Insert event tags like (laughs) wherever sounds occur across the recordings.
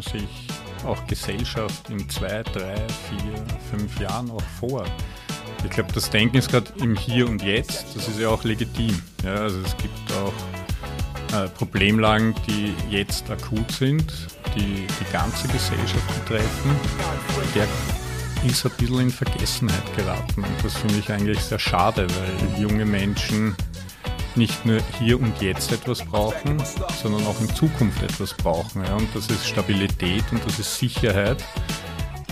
man sich auch Gesellschaft in zwei, drei, vier, fünf Jahren auch vor? Ich glaube, das Denken ist gerade im Hier und Jetzt, das ist ja auch legitim. Ja, also es gibt auch äh, Problemlagen, die jetzt akut sind, die die ganze Gesellschaft betreffen. Der ist ein bisschen in Vergessenheit geraten und das finde ich eigentlich sehr schade, weil junge Menschen nicht nur hier und jetzt etwas brauchen, sondern auch in Zukunft etwas brauchen. Ja. Und das ist Stabilität und das ist Sicherheit.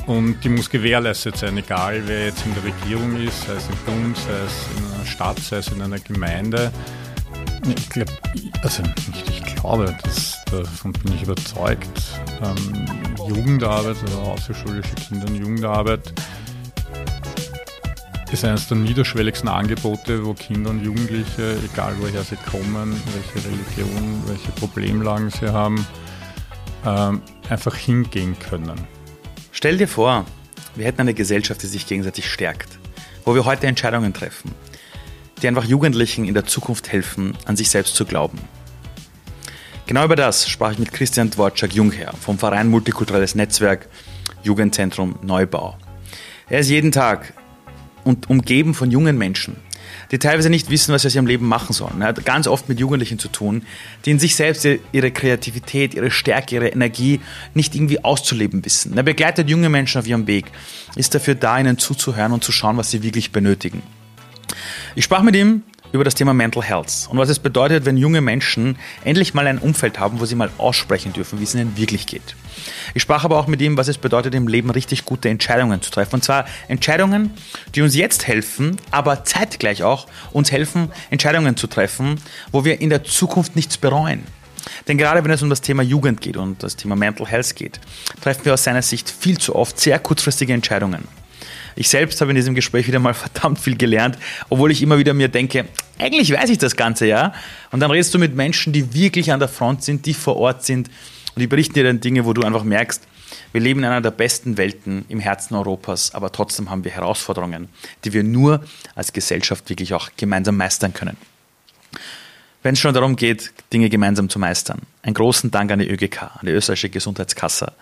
Und die muss gewährleistet sein, egal wer jetzt in der Regierung ist, sei es im Bund, sei es in einer Stadt, sei es in einer Gemeinde. Ich glaube, also nicht ich glaube, das, davon bin ich überzeugt. Ähm, Jugendarbeit oder außerschulische Kinder- und Jugendarbeit ist eines der niederschwelligsten Angebote, wo Kinder und Jugendliche, egal woher sie kommen, welche Religion, welche Problemlagen sie haben, ähm, einfach hingehen können. Stell dir vor, wir hätten eine Gesellschaft, die sich gegenseitig stärkt, wo wir heute Entscheidungen treffen, die einfach Jugendlichen in der Zukunft helfen, an sich selbst zu glauben. Genau über das sprach ich mit Christian Dvorak-Jungherr vom Verein Multikulturelles Netzwerk Jugendzentrum Neubau. Er ist jeden Tag und umgeben von jungen Menschen, die teilweise nicht wissen, was sie aus ihrem Leben machen sollen. Er hat ganz oft mit Jugendlichen zu tun, die in sich selbst ihre Kreativität, ihre Stärke, ihre Energie nicht irgendwie auszuleben wissen. Er begleitet junge Menschen auf ihrem Weg, ist dafür da, ihnen zuzuhören und zu schauen, was sie wirklich benötigen. Ich sprach mit ihm über das Thema Mental Health und was es bedeutet, wenn junge Menschen endlich mal ein Umfeld haben, wo sie mal aussprechen dürfen, wie es ihnen wirklich geht. Ich sprach aber auch mit ihm, was es bedeutet, im Leben richtig gute Entscheidungen zu treffen. Und zwar Entscheidungen, die uns jetzt helfen, aber zeitgleich auch uns helfen, Entscheidungen zu treffen, wo wir in der Zukunft nichts bereuen. Denn gerade wenn es um das Thema Jugend geht und das Thema Mental Health geht, treffen wir aus seiner Sicht viel zu oft sehr kurzfristige Entscheidungen. Ich selbst habe in diesem Gespräch wieder mal (laughs) verdammt viel gelernt, obwohl ich immer wieder mir denke, eigentlich weiß ich das Ganze ja. Und dann redest du mit Menschen, die wirklich an der Front sind, die vor Ort sind und die berichten dir dann Dinge, wo du einfach merkst, wir leben in einer der besten Welten im Herzen Europas, aber trotzdem haben wir Herausforderungen, die wir nur als Gesellschaft wirklich auch gemeinsam meistern können. Wenn es schon darum geht, Dinge gemeinsam zu meistern, einen großen Dank an die ÖGK, an die österreichische Gesundheitskasse,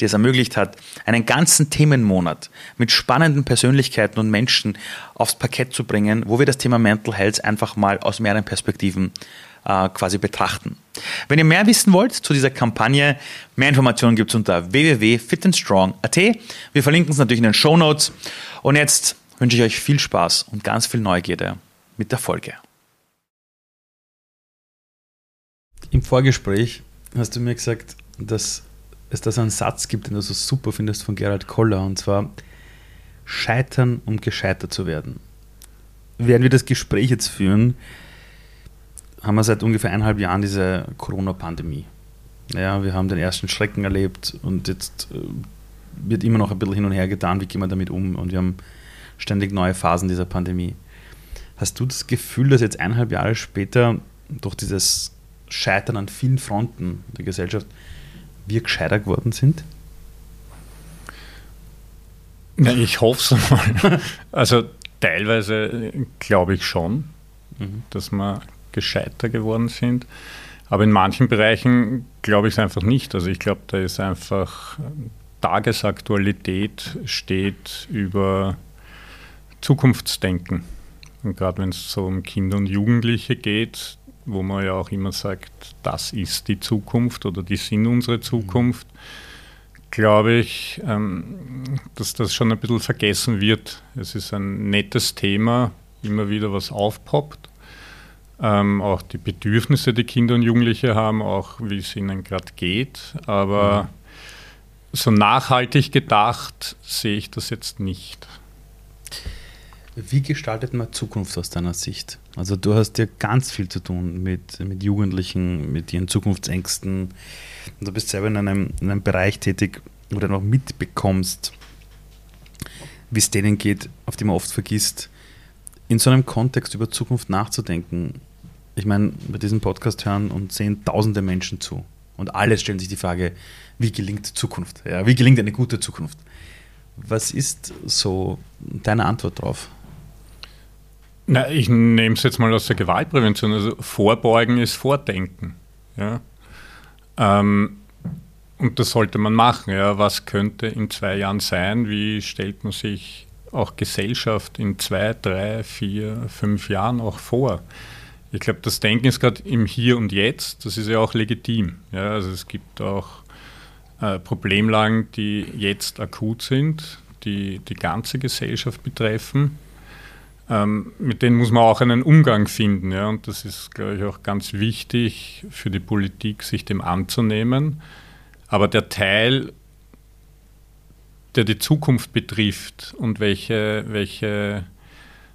die es ermöglicht hat, einen ganzen Themenmonat mit spannenden Persönlichkeiten und Menschen aufs Parkett zu bringen, wo wir das Thema Mental Health einfach mal aus mehreren Perspektiven äh, quasi betrachten. Wenn ihr mehr wissen wollt zu dieser Kampagne, mehr Informationen gibt es unter www.fitandstrong.at. Wir verlinken es natürlich in den Show Notes. Und jetzt wünsche ich euch viel Spaß und ganz viel Neugierde mit der Folge. Im Vorgespräch hast du mir gesagt, dass es da so einen Satz gibt, den du so super findest von Gerald Koller, und zwar Scheitern, um gescheitert zu werden. Während wir das Gespräch jetzt führen, haben wir seit ungefähr eineinhalb Jahren diese Corona-Pandemie. Ja, wir haben den ersten Schrecken erlebt und jetzt äh, wird immer noch ein bisschen hin und her getan, wie gehen wir damit um und wir haben ständig neue Phasen dieser Pandemie. Hast du das Gefühl, dass jetzt eineinhalb Jahre später durch dieses Scheitern an vielen Fronten der Gesellschaft wir gescheiter geworden sind? Ja, ich hoffe es mal. Also teilweise glaube ich schon, mhm. dass wir gescheiter geworden sind. Aber in manchen Bereichen glaube ich es einfach nicht. Also ich glaube, da ist einfach Tagesaktualität steht über Zukunftsdenken. Und gerade wenn es so um Kinder und Jugendliche geht, wo man ja auch immer sagt, das ist die Zukunft oder die sind unsere Zukunft, glaube ich, ähm, dass das schon ein bisschen vergessen wird. Es ist ein nettes Thema, immer wieder was aufpoppt. Ähm, auch die Bedürfnisse, die Kinder und Jugendliche haben, auch wie es ihnen gerade geht. Aber mhm. so nachhaltig gedacht sehe ich das jetzt nicht. Wie gestaltet man Zukunft aus deiner Sicht? Also du hast ja ganz viel zu tun mit, mit Jugendlichen, mit ihren Zukunftsängsten. Und du bist selber in einem, in einem Bereich tätig, wo du noch mitbekommst, wie es denen geht, auf die man oft vergisst, in so einem Kontext über Zukunft nachzudenken. Ich meine, bei diesem Podcast hören und sehen tausende Menschen zu. Und alle stellen sich die Frage, wie gelingt Zukunft? Ja, wie gelingt eine gute Zukunft? Was ist so deine Antwort darauf? Na, ich nehme es jetzt mal aus der Gewaltprävention. Also Vorbeugen ist Vordenken. Ja? Ähm, und das sollte man machen. Ja. Was könnte in zwei Jahren sein? Wie stellt man sich auch Gesellschaft in zwei, drei, vier, fünf Jahren auch vor? Ich glaube, das Denken ist gerade im Hier und Jetzt, das ist ja auch legitim. Ja. Also es gibt auch äh, Problemlagen, die jetzt akut sind, die die ganze Gesellschaft betreffen. Ähm, mit denen muss man auch einen Umgang finden. Ja. Und das ist, glaube ich, auch ganz wichtig für die Politik, sich dem anzunehmen aber der Teil, der die Zukunft betrifft und welche, welche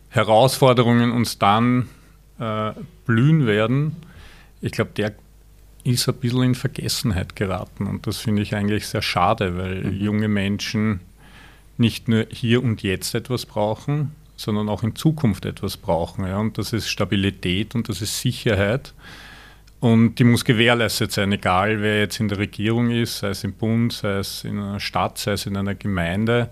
Herausforderungen uns dann äh, blühen werden, ich glaube, der ist ein bisschen in Vergessenheit geraten. Und das finde ich eigentlich sehr schade, weil mhm. junge Menschen nicht nur hier und jetzt etwas brauchen, sondern auch in Zukunft etwas brauchen. Ja? Und das ist Stabilität und das ist Sicherheit. Und die muss gewährleistet sein, egal wer jetzt in der Regierung ist, sei es im Bund, sei es in einer Stadt, sei es in einer Gemeinde,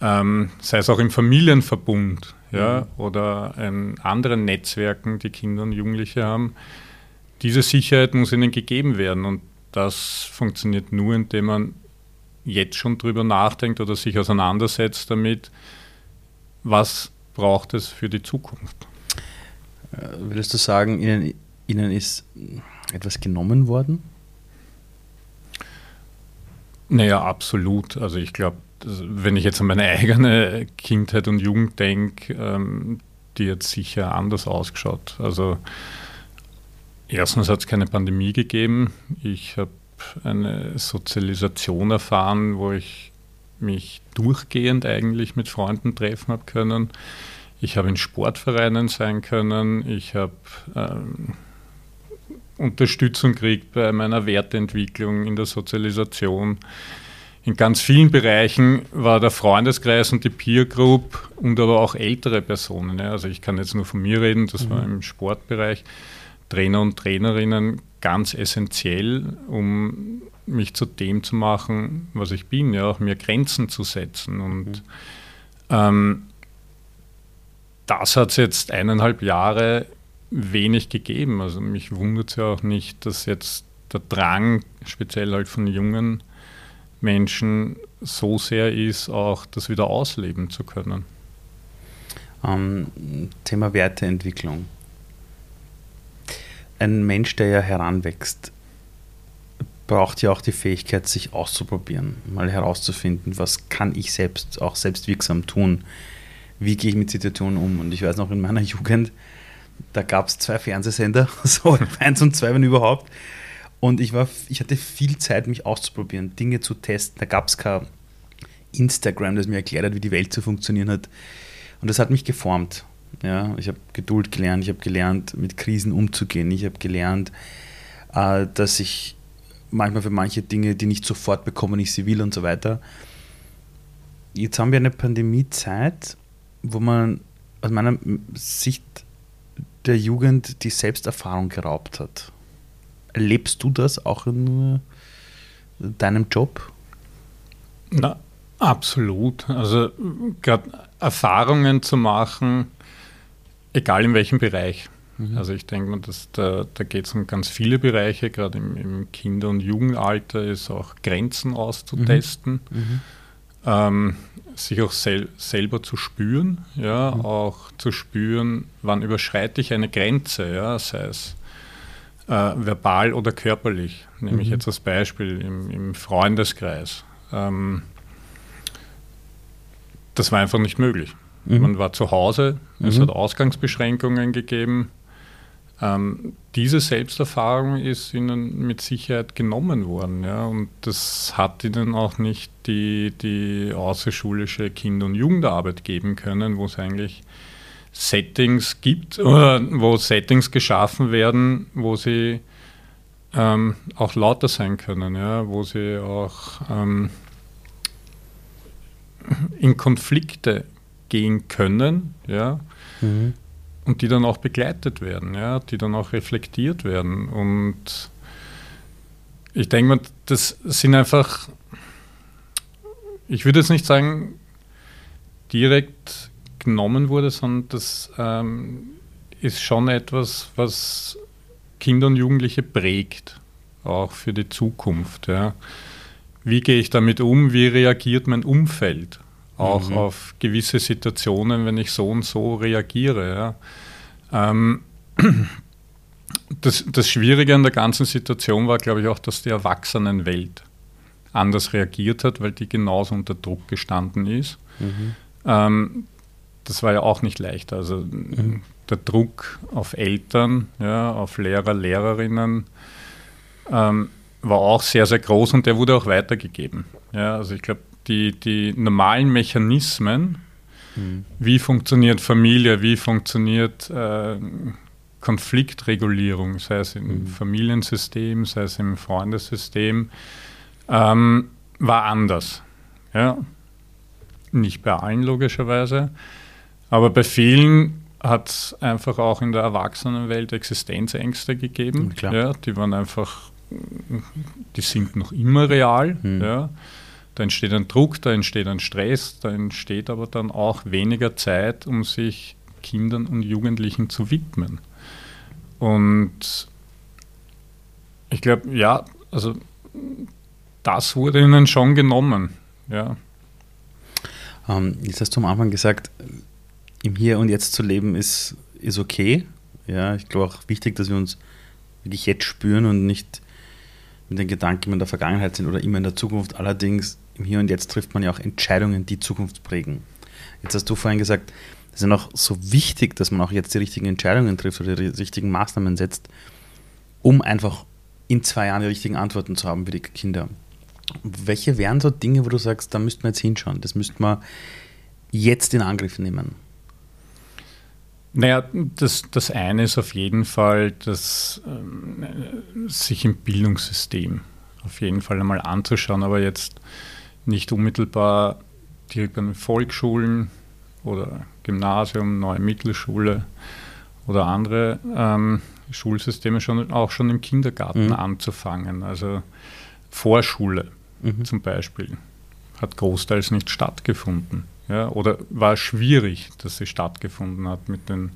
ähm, sei es auch im Familienverbund ja, mhm. oder in anderen Netzwerken, die Kinder und Jugendliche haben. Diese Sicherheit muss ihnen gegeben werden. Und das funktioniert nur, indem man jetzt schon drüber nachdenkt oder sich auseinandersetzt damit, was braucht es für die Zukunft. Äh, würdest du sagen, Ihnen Ihnen ist etwas genommen worden? Naja, absolut. Also ich glaube, wenn ich jetzt an meine (laughs) eigene Kindheit und Jugend denke, ähm, die hat sicher anders ausgeschaut. Also erstens hat es keine Pandemie gegeben. Ich habe eine Sozialisation erfahren, wo ich mich durchgehend eigentlich mit Freunden treffen habe können. Ich habe in Sportvereinen sein können. Ich habe ähm, Unterstützung kriegt bei meiner Werteentwicklung in der Sozialisation. In ganz vielen Bereichen war der Freundeskreis und die Peer Group und aber auch ältere Personen. Ja. Also ich kann jetzt nur von mir reden, das mhm. war im Sportbereich. Trainer und Trainerinnen ganz essentiell, um mich zu dem zu machen, was ich bin, ja, auch mir Grenzen zu setzen. Und mhm. ähm, das hat es jetzt eineinhalb Jahre wenig gegeben. Also mich wundert es ja auch nicht, dass jetzt der Drang, speziell halt von jungen Menschen, so sehr ist, auch das wieder ausleben zu können. Ähm, Thema Werteentwicklung. Ein Mensch, der ja heranwächst, braucht ja auch die Fähigkeit, sich auszuprobieren, mal herauszufinden, was kann ich selbst auch selbstwirksam tun, wie gehe ich mit Situationen um. Und ich weiß noch in meiner (laughs) Jugend, da gab es zwei Fernsehsender, (laughs) so eins und zwei, wenn überhaupt. Und ich, war, ich hatte viel Zeit, mich auszuprobieren, Dinge zu testen. Da gab es kein Instagram, das mir erklärt hat, wie die Welt zu funktionieren hat. Und das hat mich geformt. Ja, ich habe Geduld gelernt, ich habe gelernt, mit Krisen umzugehen. Ich habe gelernt, äh, dass ich manchmal für manche Dinge, die nicht sofort bekommen, ich sie will und so weiter. Jetzt haben wir eine Pandemiezeit, wo man aus meiner Sicht der Jugend die Selbsterfahrung geraubt hat. Erlebst du das auch in äh, deinem Job? Na, absolut. Also gerade Erfahrungen zu machen, egal in welchem Bereich. Mhm. Also ich denke dass da, da geht es um ganz viele Bereiche, gerade im, im, Kinder- und Jugendalter ist auch Grenzen auszutesten. Mhm. Mhm. Ähm, sich auch sel selber zu spüren, ja, mhm. auch zu spüren, wann überschreite ich eine Grenze, ja, sei es äh, verbal oder körperlich. Nehme ich mhm. jetzt als Beispiel im, im Freundeskreis. Ähm, das war einfach nicht möglich. Mhm. Man war zu Hause, es mhm. hat Ausgangsbeschränkungen gegeben. Ähm, diese Selbsterfahrung ist ihnen mit Sicherheit genommen worden. Ja, und das hat ihnen auch nicht die, die außerschulische Kinder- und Jugendarbeit geben können, wo es eigentlich Settings gibt, (laughs) oder wo Settings geschaffen werden, wo sie ähm, auch lauter sein können, ja, wo sie auch ähm, in Konflikte gehen können, ja. Mhm und die dann auch begleitet werden, ja, die dann auch reflektiert werden. Und ich denke mal, das sind einfach, ich würde jetzt nicht sagen, direkt genommen wurde, sondern das ähm, ist schon etwas, was Kinder und Jugendliche prägt, auch für die Zukunft. Ja. wie gehe ich damit um, wie reagiert mein Umfeld auch mhm. auf gewisse Situationen, wenn ich so und so reagiere. Ja. Ähm, das, das Schwierige an der ganzen Situation war, glaube ich, auch, dass die Erwachsenenwelt anders reagiert hat, weil die genauso unter Druck gestanden ist. Mhm. Ähm, das war ja auch nicht leicht. Also mhm. der Druck auf Eltern, ja, auf Lehrer, Lehrerinnen ähm, war auch sehr, sehr groß und der wurde auch weitergegeben. Ja, also ich glaube, die, die normalen Mechanismen, mhm. wie funktioniert Familie, wie funktioniert äh, Konfliktregulierung, sei es im mhm. Familiensystem, sei es im Freundessystem, ähm, war anders. Ja? Nicht bei allen logischerweise, aber bei vielen hat es einfach auch in der Erwachsenenwelt Existenzängste gegeben. Ja, die waren einfach, die sind noch immer real. Mhm. Ja. Da entsteht ein Druck, da entsteht ein Stress, da entsteht aber dann auch weniger Zeit, um sich Kindern und Jugendlichen zu widmen. Und ich glaube, ja, also das wurde ihnen schon genommen. Ja. Ähm, jetzt hast du am Anfang gesagt, im Hier und Jetzt zu leben ist, ist okay. Ja, ich glaube auch wichtig, dass wir uns wirklich jetzt spüren und nicht mit den Gedanken in der Vergangenheit sind oder immer in der Zukunft. Allerdings im Hier und Jetzt trifft man ja auch Entscheidungen, die Zukunft prägen. Jetzt hast du vorhin gesagt, es ist ja noch so wichtig, dass man auch jetzt die richtigen Entscheidungen trifft oder die richtigen Maßnahmen setzt, um einfach in zwei Jahren die richtigen Antworten zu haben für die Kinder. Welche wären so Dinge, wo du sagst, da müssten wir jetzt hinschauen, das müssten wir jetzt in Angriff nehmen? Naja, das, das eine ist auf jeden Fall, dass ähm, sich im Bildungssystem auf jeden Fall einmal anzuschauen, aber jetzt nicht unmittelbar direkt an Volksschulen oder Gymnasium, neue Mittelschule oder andere ähm, Schulsysteme schon auch schon im Kindergarten mhm. anzufangen. Also Vorschule mhm. zum Beispiel hat großteils nicht stattgefunden. Ja, oder war schwierig, dass sie stattgefunden hat mit den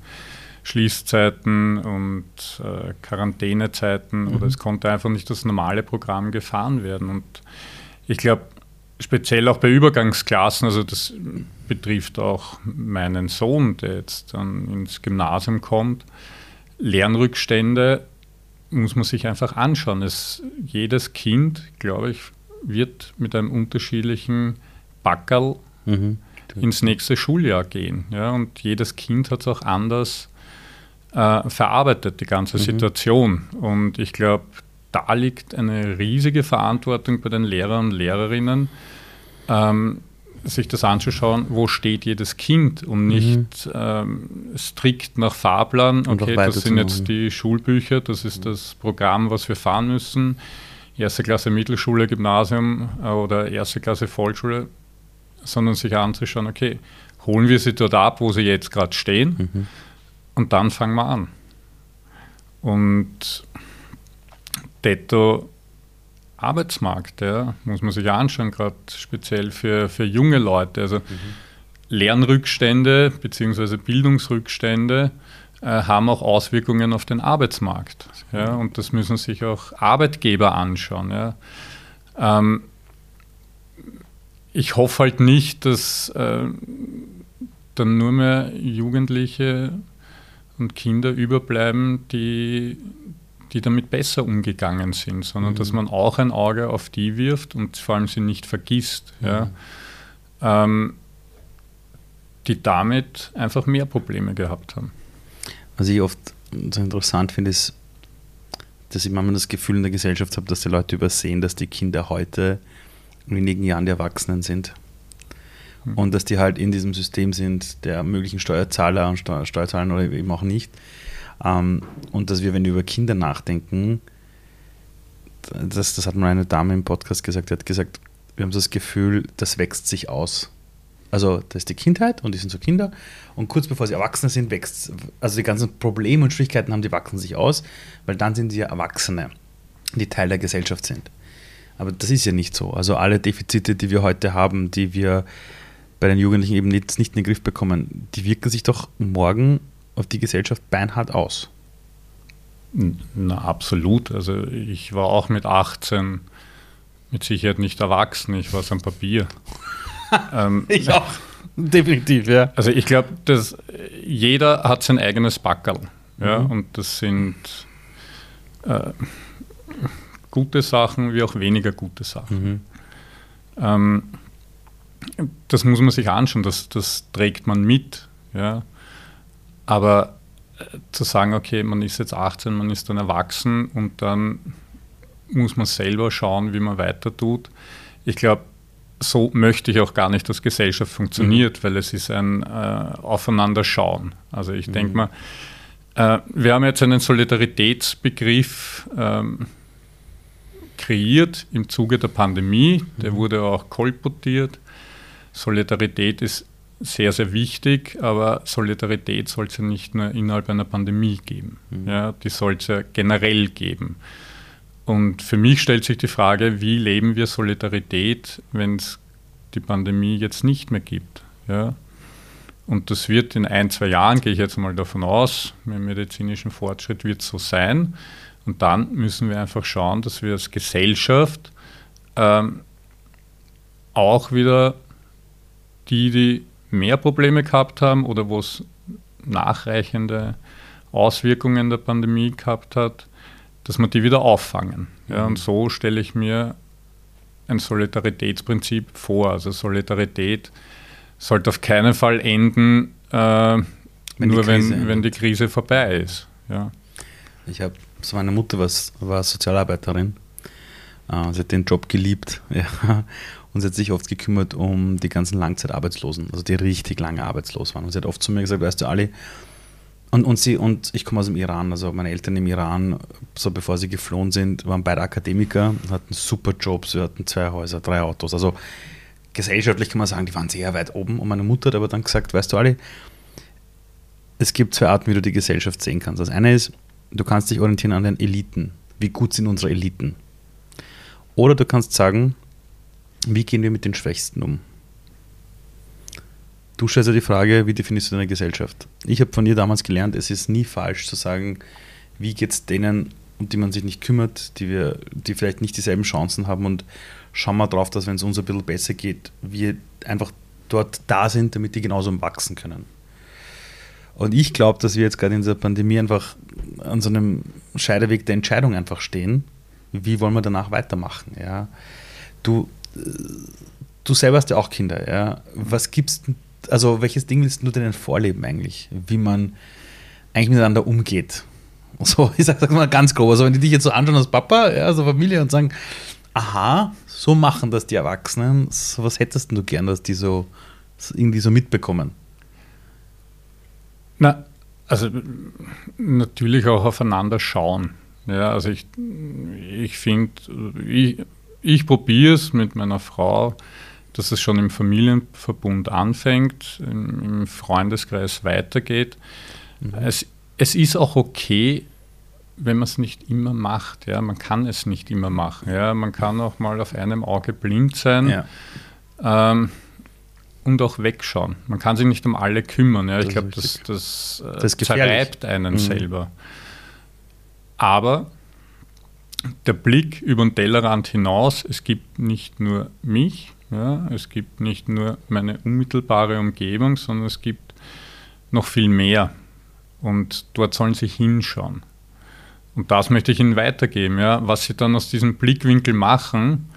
Schließzeiten und äh, Quarantänezeiten mhm. oder es konnte einfach nicht das normale Programm gefahren werden. Und ich glaube, speziell auch bei Übergangsklassen, also das betrifft auch meinen Sohn, der jetzt dann ins Gymnasium kommt, Lernrückstände muss man sich einfach anschauen. Es, jedes Kind, glaube ich, wird mit einem unterschiedlichen Backerl mhm. Ins nächste Schuljahr gehen. Ja, und jedes Kind hat es auch anders äh, verarbeitet, die ganze mhm. Situation. Und ich glaube, da liegt eine riesige Verantwortung bei den Lehrern und Lehrerinnen, ähm, sich das anzuschauen, wo steht jedes Kind und mhm. nicht mhm. ähm, strikt nach Fahrplan, okay, das sind jetzt die Schulbücher, das ist das Programm, was wir fahren müssen, erste Klasse Mittelschule, Gymnasium äh, oder erste Klasse Volksschule, sondern sich anzuschauen, okay, holen wir sie dort ab, wo sie jetzt gerade stehen mhm. und dann fangen wir an. Und Detto Arbeitsmarkt, ja, muss man sich anschauen, gerade speziell für, für junge Leute. Also mhm. Lernrückstände bzw. Bildungsrückstände äh, haben auch Auswirkungen auf den Arbeitsmarkt. Ja, und das müssen sich auch Arbeitgeber anschauen. Ja. Ähm, ich hoffe halt nicht, dass äh, dann nur mehr Jugendliche und Kinder überbleiben, die die damit besser umgegangen sind, sondern mhm. dass man auch ein Auge auf die wirft und vor allem sie nicht vergisst, mhm. ja, ähm, die damit einfach mehr Probleme gehabt haben. Was ich oft so interessant finde, ist, dass ich manchmal das Gefühl in der Gesellschaft habe, dass die Leute übersehen, dass die Kinder heute in wenigen Jahren die Erwachsenen sind. Mhm. Und dass die halt in diesem System sind der möglichen Steuerzahler und Steuerzahler oder eben auch nicht ähm, und dass wir, wenn wir über Kinder nachdenken, das, das hat mal eine Dame im Podcast gesagt, die hat gesagt, wir haben das Gefühl, das wächst sich aus. Also da ist die Kindheit und die sind so Kinder und kurz bevor sie Erwachsene sind, wächst, also die ganzen Probleme und Schwierigkeiten haben, die wachsen sich aus, weil dann sind sie ja Erwachsene, die Teil der Gesellschaft sind. Aber das ist ja nicht so. Also alle Defizite, die wir heute haben, die wir bei den Jugendlichen eben nicht, nicht in den Griff bekommen, die wirken sich doch morgen auf die Gesellschaft beinhart aus. Na, absolut. Also ich war auch mit 18 mit Sicherheit nicht erwachsen, ich war so ein Papier. (laughs) ähm, ich auch, definitiv, ja. Also ich glaube, dass jeder hat sein eigenes Backerl. Ja, mhm. Und das sind äh, gute Sachen wie auch weniger gute Sachen. Mhm. Ähm, das muss man sich anschauen, das, das trägt man mit. Ja. Aber äh, zu sagen, okay, man ist jetzt 18, man ist dann erwachsen und dann muss man selber schauen, wie man weiter tut. Ich glaube, so möchte ich auch gar nicht, dass Gesellschaft funktioniert, mhm. weil es ist ein äh, Aufeinanderschauen. Also ich mhm. denke mal, äh, wir haben jetzt einen Solidaritätsbegriff ähm, kreiert im Zuge der Pandemie. Der mhm. wurde auch kolportiert. Solidarität ist sehr, sehr wichtig, aber Solidarität soll es ja nicht nur innerhalb einer Pandemie geben. Mhm. Ja, die soll es ja generell geben. Und für mich stellt sich die Frage, wie leben wir Solidarität, wenn es die Pandemie jetzt nicht mehr gibt? Ja? Und das wird in ein, zwei Jahren, gehe ich jetzt mal davon aus, mit medizinischem Fortschritt wird es so sein. Und dann müssen wir einfach schauen, dass wir als Gesellschaft ähm, auch wieder die, die mehr Probleme gehabt haben oder wo es nachreichende Auswirkungen der Pandemie gehabt hat, dass wir die wieder auffangen. Ja, und so stelle ich mir ein Solidaritätsprinzip vor. Also Solidarität sollte auf keinen Fall enden, äh, wenn nur wenn, wenn die Krise vorbei ist. Ja. Ich habe, so meine Mutter was, war Sozialarbeiterin. Äh, sie hat den Job geliebt. (laughs) Ja. Und sie hat sich oft gekümmert um die ganzen Langzeitarbeitslosen, also die richtig lange arbeitslos waren. Und sie hat oft zu mir gesagt, weißt du, Ali, und, und, sie, und ich komme aus dem Iran, also meine Eltern im Iran, so bevor sie geflohen sind, waren beide Akademiker, hatten super Jobs, wir hatten zwei Häuser, drei Autos. Also gesellschaftlich kann man sagen, die waren sehr weit oben. Und meine Mutter hat aber dann gesagt, weißt du Ali, es gibt zwei Arten, wie du die Gesellschaft sehen kannst. Das eine ist, du kannst dich orientieren an den Eliten. Wie gut sind unsere Eliten? Oder du kannst sagen, wie gehen wir mit den Schwächsten um? Du stellst ja die Frage, wie definierst du deine Gesellschaft? Ich habe von ihr damals gelernt, es ist nie falsch zu sagen, wie geht es denen, um die man sich nicht kümmert, die, wir, die vielleicht nicht dieselben Chancen haben und schauen wir darauf, dass wenn es uns ein bisschen besser geht, wir einfach dort da sind, damit die genauso wachsen können. Und ich glaube, dass wir jetzt gerade in dieser Pandemie einfach an so einem Scheideweg der Entscheidung einfach stehen. Wie wollen wir danach weitermachen? Ja? Du, du selber hast ja auch Kinder. Ja? Was gibst also welches Ding willst du denen vorleben eigentlich? Wie man eigentlich miteinander umgeht? (laughs) So, ich sag, sag mal ganz grob. Also wenn die dich jetzt so anschauen als Papa, ja, so Familie und sagen, aha, so machen das die Erwachsenen, so, was hättest du gern, dass die so irgendwie so mitbekommen? Na, also natürlich auch aufeinander schauen. Ja, also ich, ich finde, ich, ich probiere es mit meiner Frau, dass es schon im Familienverbund anfängt, im, Freundeskreis weitergeht. Mhm. Es, es ist auch okay, wenn man es nicht immer macht. Ja? Man kann es nicht immer machen. Ja? Man kann auch mal auf einem Auge blind sein ja. ähm, und auch wegschauen. Man kann sich nicht um alle kümmern. Ja? Ich glaube, das, das, äh, das zerreibt einen mhm. selber. Aber der Blick über den Tellerrand hinaus, es gibt nicht nur mich, ja, es gibt nicht nur meine unmittelbare Umgebung, sondern es gibt noch viel mehr. Und dort sollen sie hinschauen. Und das möchte ich Ihnen weitergeben. Ja. Was Sie dann aus diesem Blickwinkel machen,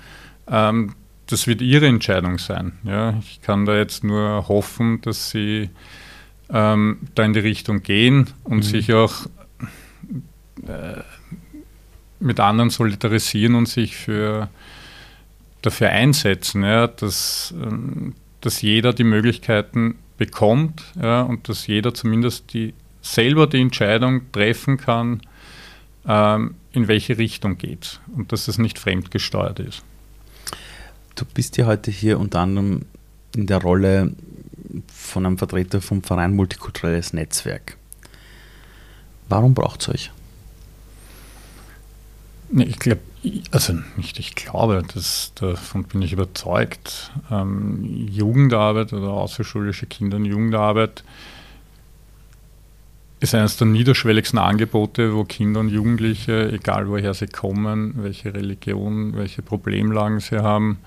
ähm, das wird Ihre Entscheidung sein. Ja. Ich kann da jetzt nur hoffen, dass Sie ähm, da in die Richtung gehen und mhm. sich auch äh, mit anderen solidarisieren und sich für dafür einsetzen, ja, dass, ähm, dass jeder die Möglichkeiten bekommt ja, und dass jeder zumindest die, selber die Entscheidung treffen kann, ähm, in welche Richtung geht und dass es nicht fremdgesteuert ist. Du bist ja heute hier unter anderem in der Rolle von einem Vertreter vom Verein Multikulturelles Netzwerk. Warum braucht es euch? Ich glaube, also nicht ich glaube, das, davon bin ich überzeugt. Ähm, Jugendarbeit oder außerschulische Kinder- und Jugendarbeit ist eines der niederschwelligsten Angebote, wo Kinder und Jugendliche, egal woher sie kommen, welche Religion, welche Problemlagen sie haben,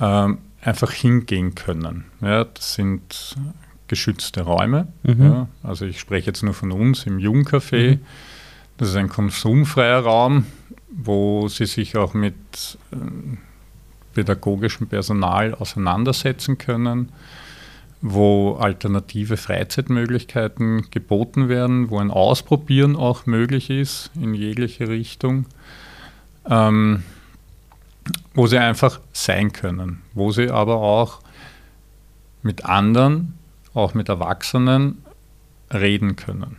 ähm, einfach hingehen können. Ja, das sind geschützte Räume. Mhm. Ja, also ich spreche jetzt nur von uns im Jugendcafé. Mhm. Das ist ein konsumfreier Raum, wo sie sich auch mit äh, pädagogischem Personal auseinandersetzen können wo alternative Freizeitmöglichkeiten geboten werden, wo ein Ausprobieren auch möglich ist in jegliche Richtung, ähm, wo sie einfach sein können, wo sie aber auch mit anderen, auch mit Erwachsenen reden können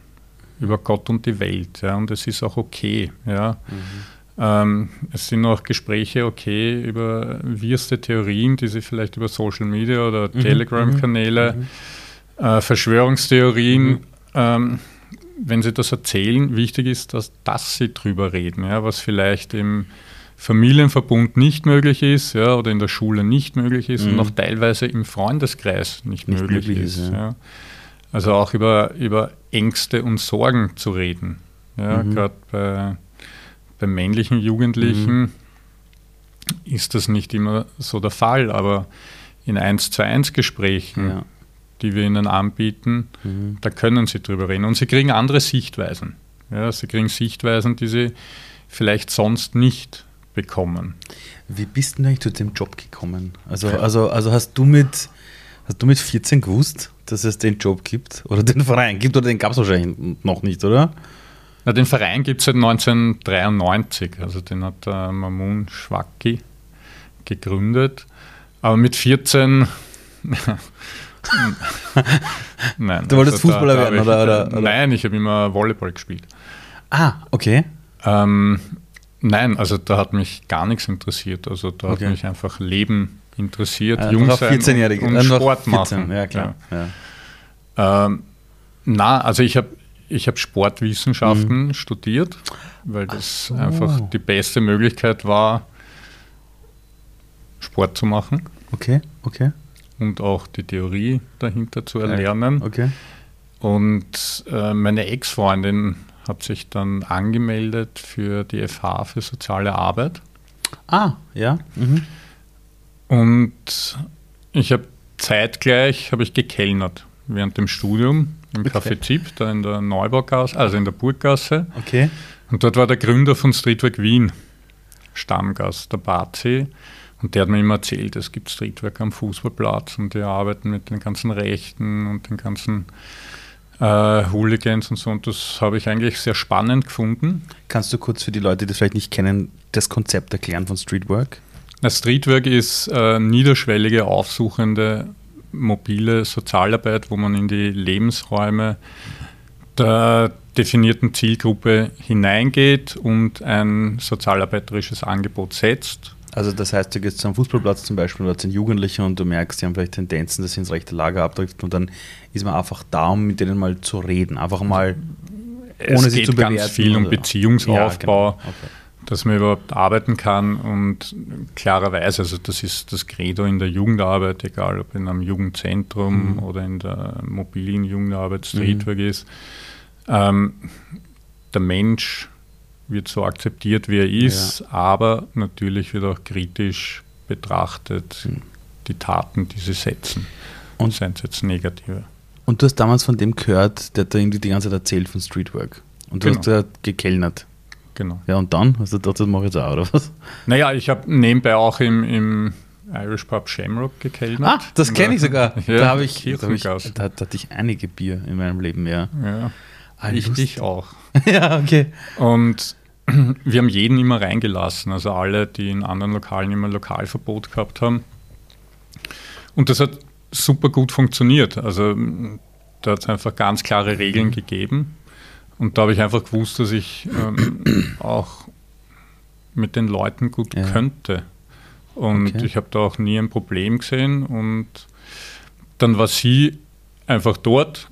über Gott und die Welt. Ja, und es ist auch okay. Ja. Mhm. Ähm, es sind auch Gespräche okay über wirste Theorien, die sie vielleicht über Social Media oder mhm, Telegram-Kanäle, mhm, mhm. äh, Verschwörungstheorien, mhm. ähm, wenn sie das erzählen, wichtig ist, dass, dass sie drüber reden, ja, was vielleicht im Familienverbund nicht möglich ist ja, oder in der Schule nicht möglich ist und mhm. auch teilweise im Freundeskreis nicht, nicht möglich, möglich, ist. Ja. Ja. Also auch über, über Ängste und Sorgen zu reden. Ja, mhm. Gerade bei bei männlichen Jugendlichen mhm. ist das nicht immer so der Fall, aber in 1 zu 1 Gesprächen, ja. die wir ihnen anbieten, mhm. da können sie drüber reden. Und sie kriegen andere Sichtweisen. Ja, sie kriegen Sichtweisen, die sie vielleicht sonst nicht bekommen. Wie bist du eigentlich zu dem Job gekommen? Also, also, also hast du mit hast du mit 14 gewusst, dass es den Job gibt oder den Verein gibt oder den gab es wahrscheinlich noch nicht, oder? Na, den Verein gibt es seit 1993, also den hat äh, Mamun Schwacki gegründet. Aber mit 14 (laughs) nein. Du wolltest also Fußballer werden, ich, oder, oder, oder, Nein, ich habe immer Volleyball gespielt. Ah, okay. Ähm, nein, also da hat mich gar nichts interessiert. Also da okay. hat mich einfach Leben interessiert. Äh, Jung sein 14 und, und Sport 14. machen. Ja, klar. Ja. Ja. Ähm, na, also ich habe ich habe Sportwissenschaften mhm. studiert, weil das so. einfach die beste Möglichkeit war, Sport zu machen. Okay, okay. Und auch die Theorie dahinter zu erlernen. Okay. Und äh, meine Ex-Freundin hat sich dann angemeldet für die FH für soziale Arbeit. Ah, ja. Mhm. Und ich habe zeitgleich habe ich gekellnert während dem Studium im Café Zip, da in der Neubaugasse, also in der Burggasse. Okay. Und dort war der Gründer von Streetwork Wien, Stammgast, der Bazi. Und der hat mir immer erzählt, es gibt Streetwork am Fußballplatz und die arbeiten mit den ganzen Rechten und den ganzen äh, Hooligans und so. Und das habe ich eigentlich sehr spannend gefunden. Kannst du kurz für die Leute, die das vielleicht nicht kennen, das Konzept erklären von Streetwork? Na, Streetwork ist äh, niederschwellige, aufsuchende mobile Sozialarbeit, wo man in die Lebensräume der definierten Zielgruppe hineingeht und ein sozialarbeiterisches Angebot setzt. Also das heißt, du gehst zum Fußballplatz zum Beispiel oder sind Jugendliche und du merkst, die haben vielleicht Tendenzen, dass sie ins rechte Lager abdriften und dann ist man einfach da, um mit denen mal zu reden, einfach mal ohne es sie zu bewerten. Es geht ganz viel um Beziehungsaufbau. Ja, genau. okay dass man überhaupt arbeiten kann und klarerweise, also das ist das Credo in der Jugendarbeit, egal ob in einem Jugendzentrum mhm. oder in der mobilen Jugendarbeit Streetwork mhm. ist, ähm, der Mensch wird so akzeptiert, wie er ist, ja. aber natürlich wird auch kritisch betrachtet mhm. die Taten, die sie setzen. Und seien es jetzt negative. Und du hast damals von dem gehört, der hat da irgendwie die ganze Zeit erzählt von Streetwork. Und du genau. hast da gekellnert. Genau. Ja, und dann? Also das mache ich jetzt auch, oder was? Naja, ich habe nebenbei auch im, im Irish Pub Shamrock gekellnert. Ah, das kenne ich sogar. (laughs) Ja, da habe ich, da, hab ich da, da, hatte ich einige Bier in meinem Leben, ja. Ja, ah, ich dich auch. (laughs) ja, okay. Und (clears throat) wir haben jeden immer reingelassen, also alle, die in anderen Lokalen immer Lokalverbot gehabt haben. Und das hat super gut funktioniert. Also da hat es einfach ganz klare Regeln mhm. gegeben. Und da habe ich einfach gewusst, dass ich ähm, (clears throat) auch mit den Leuten gut ja. könnte. Und okay. ich habe da auch nie ein Problem gesehen. Und dann war sie einfach dort,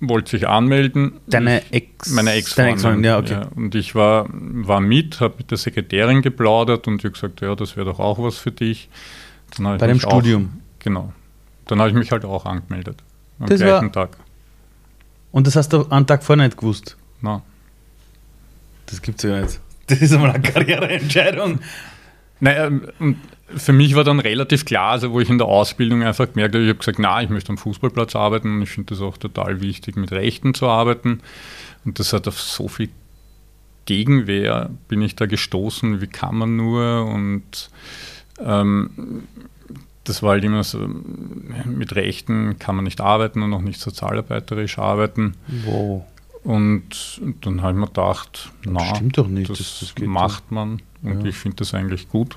wollte sich anmelden. Deine Ex? Meine Ex-Freundin. ja, okay. Ja, und ich war, war mit, habe mit der Sekretärin geplaudert und sie gesagt, ja, das wäre doch auch was für dich. Bei dem Studium? Auch, genau. Dann habe ich mich halt auch angemeldet. Am das gleichen Tag. Und das hast du einen Tag vorher nicht gewusst? Na. Das gibt's ja nicht. Das ist einmal eine Karriereentscheidung. Naja, und für mich war dann relativ klar, also wo ich in der Ausbildung einfach gemerkt habe, ich habe gesagt, na, ich möchte am Fußballplatz arbeiten und ich finde das auch total wichtig, mit Rechten zu arbeiten. Und das hat auf so viel Gegenwehr bin ich da gestoßen, wie kann man nur und ähm, das war halt immer so, mit Rechten kann man nicht arbeiten und auch nicht sozialarbeiterisch arbeiten. Wow. Und, und dann habe ich mir gedacht, na, das stimmt doch nicht. das, Das- das macht man und Ja. ich finde das eigentlich gut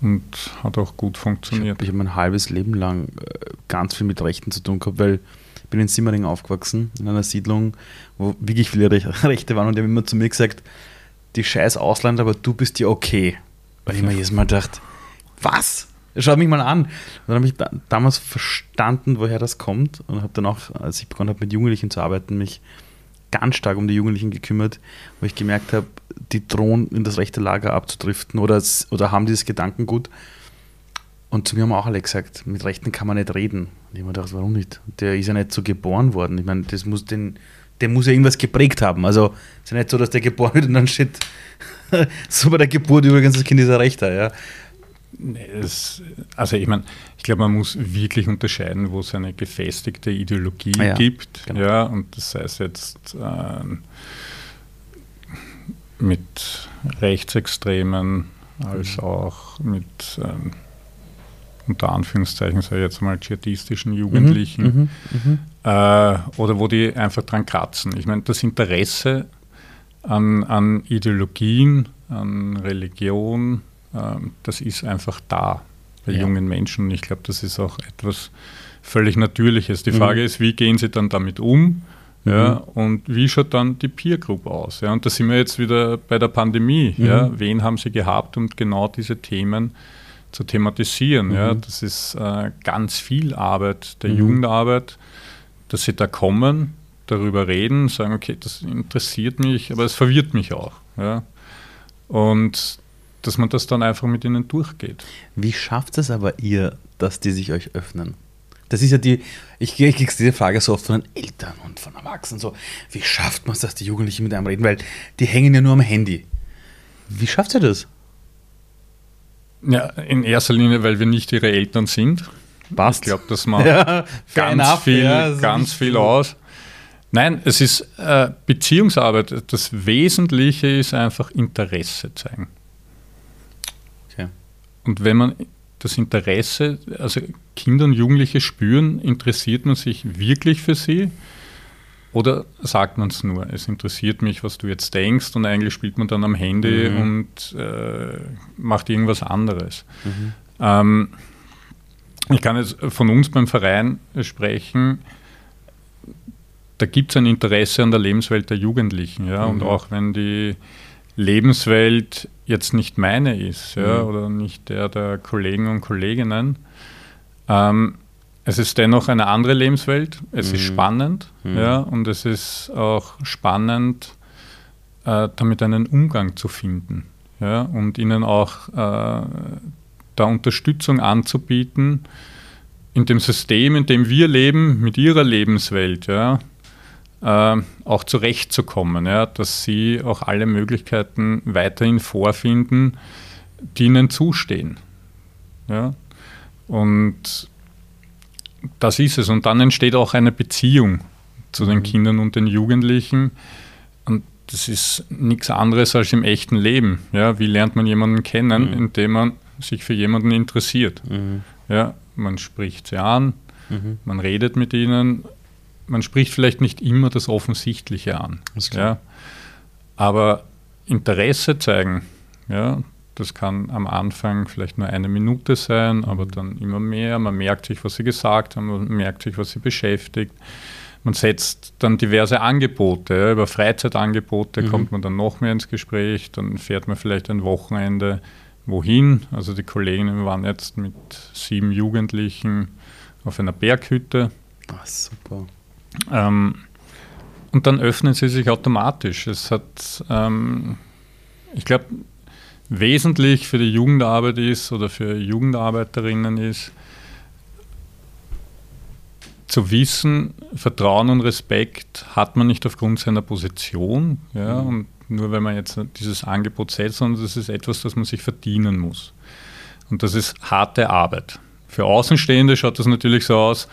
und hat auch gut Ich funktioniert. habe hab mein halbes Leben lang äh, ganz viel mit Rechten zu tun gehabt, weil ich bin in Simmering aufgewachsen, in einer Siedlung, wo wirklich viele Rech- (laughs) Rechte waren und die haben immer zu mir gesagt, die scheiß Ausländer, aber du bist ja okay. Und ich mir jedes Mal gedacht, was? Schau mich mal an. Und dann habe ich da, damals verstanden, woher das kommt und habe dann auch, als ich begonnen habe mit Jugendlichen zu arbeiten, mich ganz stark um die Jugendlichen gekümmert, wo ich gemerkt habe, die drohen in das rechte Lager abzudriften oder, oder haben dieses Gedankengut. Und zu mir haben auch alle gesagt, mit Rechten kann man nicht reden. Und ich habe mir gedacht, warum nicht? Der ist ja nicht so geboren worden. Ich meine, das muss den, der muss ja irgendwas geprägt haben. Also es ist ja nicht so, dass der geboren wird und dann steht (laughs) so bei der Geburt übrigens, das Kind ist ein Rechter, ja. Es, also ich meine, ich glaube, man muss wirklich unterscheiden, wo es eine gefestigte Ideologie Ja, gibt. genau. Ja, und das sei es jetzt ähm, mit Rechtsextremen als Mhm. auch mit ähm, unter Anführungszeichen, sage ich jetzt mal, dschihadistischen Jugendlichen. Mhm, mhm. Äh, oder wo die einfach dran kratzen. Ich meine, das Interesse an, an Ideologien, an Religion, das ist einfach da bei Ja. jungen Menschen. Und ich glaube, das ist auch etwas völlig Natürliches. Die Mhm. Frage ist, wie gehen sie dann damit um? Ja, und wie schaut dann die Peer Group aus? Ja, und da sind wir jetzt wieder bei der Pandemie. Mhm. Ja, wen haben sie gehabt, um genau diese Themen zu thematisieren? Ja, Mhm. das ist äh, ganz viel Arbeit der Mhm. Jugendarbeit, dass sie da kommen, darüber reden, sagen, okay, das interessiert mich, aber es verwirrt mich auch. Ja? Und dass man das dann einfach mit ihnen durchgeht. Wie schafft es aber ihr, dass die sich euch öffnen? Das ist ja die, ich, ich kriege diese Frage so oft von den Eltern und von Erwachsenen so, wie schafft man es, dass die Jugendlichen mit einem reden? Weil die hängen ja nur am Handy. Wie schafft ihr das? Ja, in erster Linie, weil wir nicht ihre Eltern sind. Passt. Ich glaube, das macht (laughs) Ja, ganz, enough, viel, ja, ganz viel aus. Nein, es ist äh, Beziehungsarbeit. Das Wesentliche ist einfach Interesse zeigen. Und wenn man das Interesse, also Kinder und Jugendliche spüren, interessiert man sich wirklich für sie oder sagt man es nur, es interessiert mich, was du jetzt denkst und eigentlich spielt man dann am Handy Mhm. und äh, macht irgendwas anderes. Mhm. Ähm, ich kann jetzt von uns beim Verein sprechen, da gibt es ein Interesse an der Lebenswelt der Jugendlichen. Ja? Und Mhm. auch wenn die Lebenswelt jetzt nicht meine ist ja? Mhm. oder nicht der der Kollegen und Kolleginnen, ähm, es ist dennoch eine andere Lebenswelt. Es ist Mhm. spannend Mhm. ja? und es ist auch spannend, äh, damit einen Umgang zu finden ja? und ihnen auch äh, da Unterstützung anzubieten in dem System, in dem wir leben, mit ihrer Lebenswelt, ja, auch zurechtzukommen, ja, dass sie auch alle Möglichkeiten weiterhin vorfinden, die ihnen zustehen. Ja. Und das ist es. Und dann entsteht auch eine Beziehung zu den Mhm. Kindern und den Jugendlichen. Und das ist nichts anderes als im echten Leben. Ja, wie lernt man jemanden kennen, Mhm. indem man sich für jemanden interessiert? Mhm. Ja, man spricht sie an, Mhm. man redet mit ihnen, man spricht vielleicht nicht immer das Offensichtliche an. Klar. Ja, aber Interesse zeigen, ja, das kann am Anfang vielleicht nur eine Minute sein, aber Mhm. dann immer mehr. Man merkt sich, was sie gesagt haben, man merkt sich, was sie beschäftigt. Man setzt dann diverse Angebote. Über Freizeitangebote Mhm. kommt man dann noch mehr ins Gespräch. Dann fährt man vielleicht ein Wochenende wohin. Also die Kolleginnen waren jetzt mit sieben Jugendlichen auf einer Berghütte. Ah, super. Ähm, und dann öffnen sie sich automatisch. Es hat, ähm, ich glaube, wesentlich für die Jugendarbeit ist oder für Jugendarbeiterinnen ist, zu wissen, Vertrauen und Respekt hat man nicht aufgrund seiner Position, ja, mhm. und nur wenn man jetzt dieses Angebot setzt, sondern das ist etwas, das man sich verdienen muss. Und das ist harte Arbeit. Für Außenstehende schaut das natürlich so aus,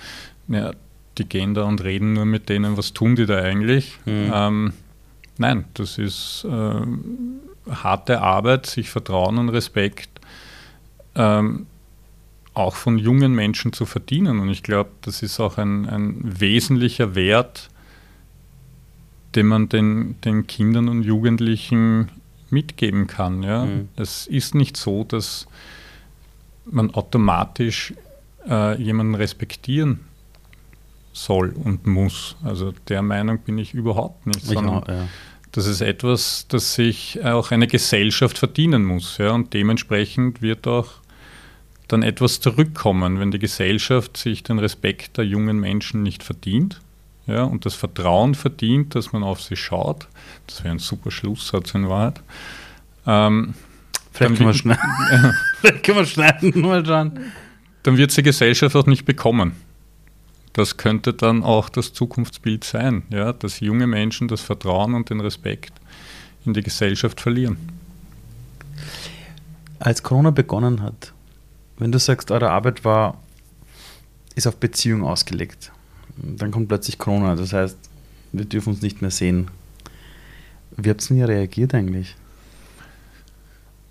ja, die gehen da und reden nur mit denen, was tun die da eigentlich? Mhm. Ähm, nein, das ist äh, harte Arbeit, sich Vertrauen und Respekt ähm, auch von jungen Menschen zu verdienen. Und ich glaube, das ist auch ein, ein wesentlicher Wert, den man den, den Kindern und Jugendlichen mitgeben kann. Ja? Mhm. Es ist nicht so, dass man automatisch äh, jemanden respektieren soll und muss. Also der Meinung bin ich überhaupt nicht, sondern auch, ja. das ist etwas, das sich auch eine Gesellschaft verdienen muss. Ja? Und dementsprechend wird auch dann etwas zurückkommen, wenn die Gesellschaft sich den Respekt der jungen Menschen nicht verdient ja, und das Vertrauen verdient, dass man auf sie schaut. Das wäre ein super Schlusssatz in Wahrheit. Ähm, Vielleicht können, wir schneiden. (laughs) Vielleicht können wir schneiden, mal schauen. Dann wird sie Gesellschaft auch nicht bekommen. Das könnte dann auch das Zukunftsbild sein, ja, dass junge Menschen das Vertrauen und den Respekt in die Gesellschaft verlieren. Als Corona begonnen hat, wenn du sagst, eure Arbeit war, ist auf Beziehung ausgelegt, dann kommt plötzlich Corona, das heißt, wir dürfen uns nicht mehr sehen. Wie habt ihr reagiert eigentlich?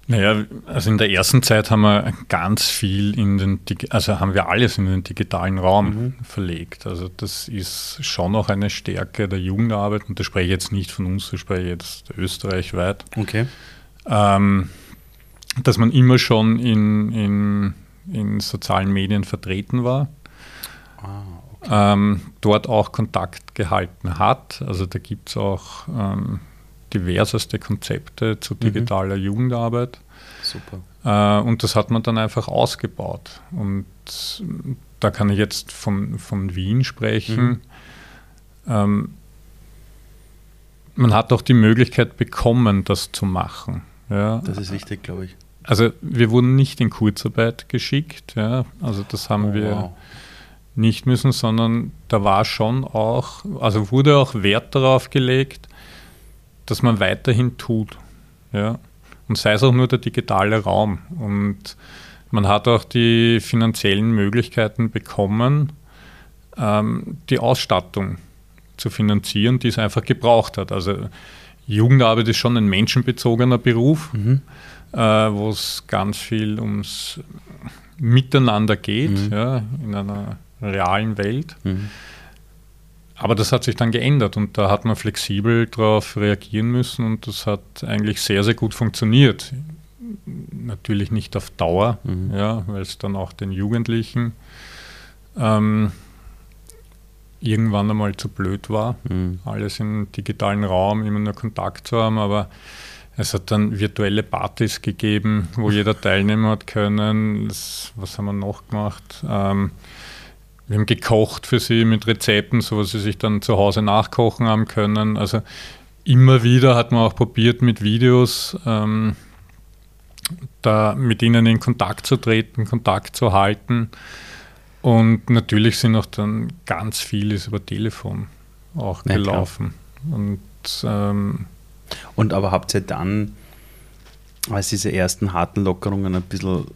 Naja, also in der ersten Zeit haben wir ganz viel in den, also haben wir alles in den digitalen Raum mhm. verlegt. Also das ist schon auch eine Stärke der Jugendarbeit und das spreche ich jetzt nicht von uns, das spreche ich jetzt österreichweit. Okay. Ähm, dass man immer schon in, in, in sozialen Medien vertreten war. Ah, okay. ähm, dort auch Kontakt gehalten hat. Also da gibt es auch ähm, diverseste Konzepte zu mhm. digitaler mhm. Jugendarbeit. Super. Äh, und das hat man dann einfach ausgebaut. Und da kann ich jetzt von, von Wien sprechen. Mhm. Ähm, man hat auch die Möglichkeit bekommen, das zu machen. Ja. Das ist wichtig, glaube ich. Also wir wurden nicht in Kurzarbeit geschickt, ja. Also das haben oh, wir wow. nicht müssen, sondern da war schon auch, also wurde auch Wert darauf gelegt, dass man weiterhin tut. Ja. Und sei es auch nur der digitale Raum. Und man hat auch die finanziellen Möglichkeiten bekommen, ähm, die Ausstattung zu finanzieren, die es einfach gebraucht hat. Also Jugendarbeit ist schon ein menschenbezogener Beruf, mhm. äh, wo es ganz viel ums Miteinander geht, mhm. ja, in einer realen Welt. Mhm. Aber das hat sich dann geändert und da hat man flexibel darauf reagieren müssen und das hat eigentlich sehr, sehr gut funktioniert. Natürlich nicht auf Dauer, mhm. ja, weil es dann auch den Jugendlichen ähm, irgendwann einmal zu blöd war, mhm. alles im digitalen Raum immer nur Kontakt zu haben, aber es hat dann virtuelle Partys gegeben, wo jeder (laughs) teilnehmen hat können. Das, was haben wir noch gemacht? Ähm, wir haben gekocht für sie mit Rezepten, so was sie sich dann zu Hause nachkochen haben können. Also immer wieder hat man auch probiert, mit Videos ähm, da mit ihnen in Kontakt zu treten, Kontakt zu halten. Und natürlich sind auch dann ganz vieles über Telefon auch ja, gelaufen. Und, ähm, und aber habt ihr dann, als diese ersten harten Lockerungen ein bisschen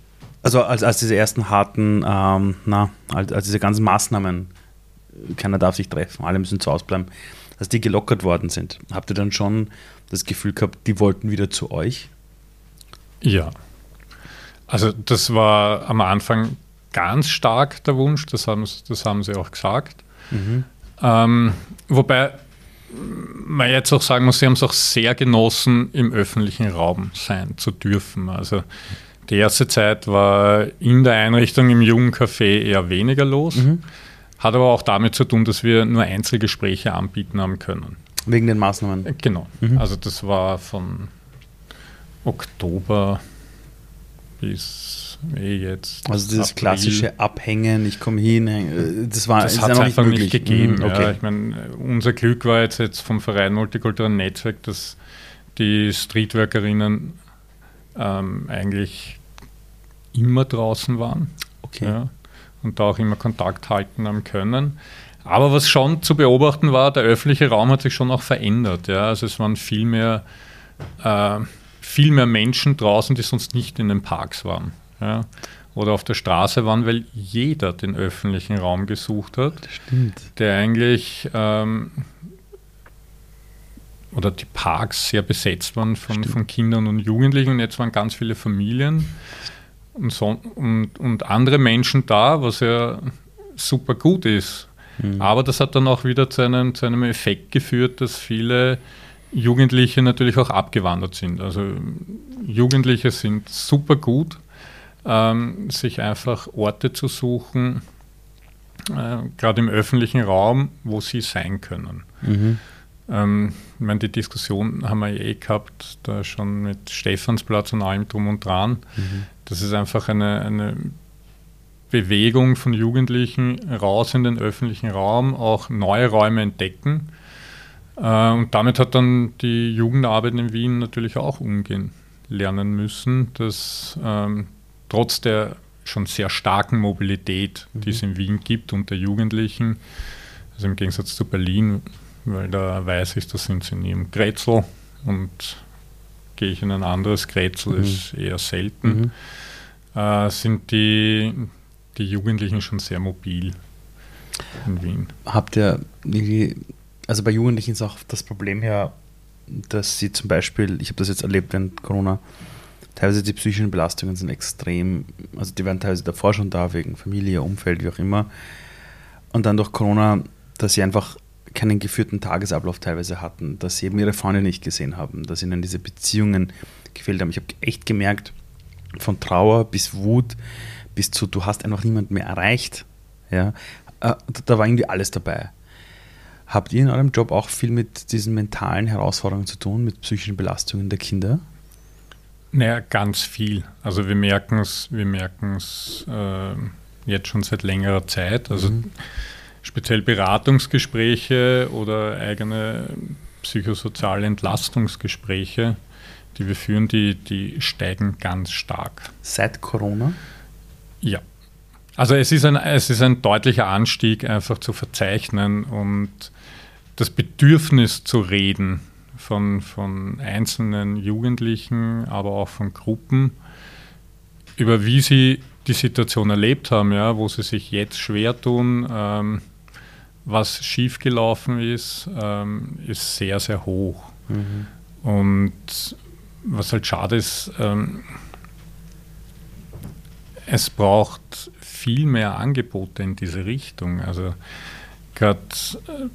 also als, als diese ersten harten, ähm, na, als, als diese ganzen Maßnahmen, keiner darf sich treffen, alle müssen zu Hause bleiben, als die gelockert worden sind, habt ihr dann schon das Gefühl gehabt, die wollten wieder zu euch? Ja. Also das war am Anfang ganz stark der Wunsch, das haben, das haben sie auch gesagt. Mhm. Ähm, wobei man jetzt auch sagen muss, sie haben es auch sehr genossen, im öffentlichen Raum sein zu dürfen. Also die erste Zeit war in der Einrichtung im Jugendcafé eher weniger los. Mhm. Hat aber auch damit zu tun, dass wir nur Einzelgespräche anbieten haben können. Wegen den Maßnahmen? Äh, genau. Mhm. Also das war von Oktober bis eh jetzt. Also dieses April. klassische Abhängen, ich komme hin, äh, das war das hat es einfach nicht, nicht gegeben. Mhm, okay. ja. Ich meine, unser Glück war jetzt, jetzt vom Verein Multikulturellen Netzwerk, dass die Streetworkerinnen ähm, eigentlich immer draußen waren. Okay. Ja. und da auch immer Kontakt halten haben können. Aber was schon zu beobachten war, der öffentliche Raum hat sich schon auch verändert. Ja? Also es waren viel mehr, äh, viel mehr Menschen draußen, die sonst nicht in den Parks waren. Ja? Oder auf der Straße waren, weil jeder den öffentlichen Raum gesucht hat. Der eigentlich ähm, oder die Parks sehr besetzt waren von, von Kindern und Jugendlichen und jetzt waren ganz viele Familien und, so, und, und andere Menschen da, was ja super gut ist. Mhm. Aber das hat dann auch wieder zu einem, zu einem Effekt geführt, dass viele Jugendliche natürlich auch abgewandert sind. Also Jugendliche sind super gut, ähm, sich einfach Orte zu suchen, äh, gerade im öffentlichen Raum, wo sie sein können. Mhm. Ähm, ich meine, die Diskussion haben wir eh gehabt, da schon mit Stephansplatz und allem drum und dran. Mhm. Das ist einfach eine, eine Bewegung von Jugendlichen raus in den öffentlichen Raum, auch neue Räume entdecken. Äh, und damit hat dann die Jugendarbeit in Wien natürlich auch umgehen lernen müssen, dass ähm, trotz der schon sehr starken Mobilität, die es mhm. in Wien gibt unter Jugendlichen, also im Gegensatz zu Berlin, weil da weiß ich, da sind sie in ihrem Grätzl und gehe ich in ein anderes Grätzl, mhm. ist eher selten, mhm. äh, sind die, die Jugendlichen schon sehr mobil in Wien. Habt ihr, also bei Jugendlichen ist auch das Problem ja, dass sie zum Beispiel, ich habe das jetzt erlebt während Corona, teilweise die psychischen Belastungen sind extrem, also die waren teilweise davor schon da, wegen Familie, Umfeld, wie auch immer. Und dann durch Corona, dass sie einfach keinen geführten Tagesablauf teilweise hatten, dass sie eben ihre Freunde nicht gesehen haben, dass ihnen diese Beziehungen gefehlt haben. Ich habe echt gemerkt, von Trauer bis Wut bis zu, du hast einfach niemanden mehr erreicht. Ja, äh, da war irgendwie alles dabei. Habt ihr in eurem Job auch viel mit diesen mentalen Herausforderungen zu tun, mit psychischen Belastungen der Kinder? Naja, ganz viel. Also wir merken es wir merken's, äh, jetzt schon seit längerer Zeit. Also mhm speziell Beratungsgespräche oder eigene psychosoziale Entlastungsgespräche, die wir führen, die, die steigen ganz stark. Seit Corona? Ja. Also es ist, ein, es ist ein deutlicher Anstieg einfach zu verzeichnen und das Bedürfnis zu reden von, von einzelnen Jugendlichen, aber auch von Gruppen, über wie sie die Situation erlebt haben, ja, wo sie sich jetzt schwer tun, ähm, was schiefgelaufen ist, ähm, ist sehr, sehr hoch. Mhm. Und was halt schade ist, ähm, es braucht viel mehr Angebote in diese Richtung. Also gerade äh,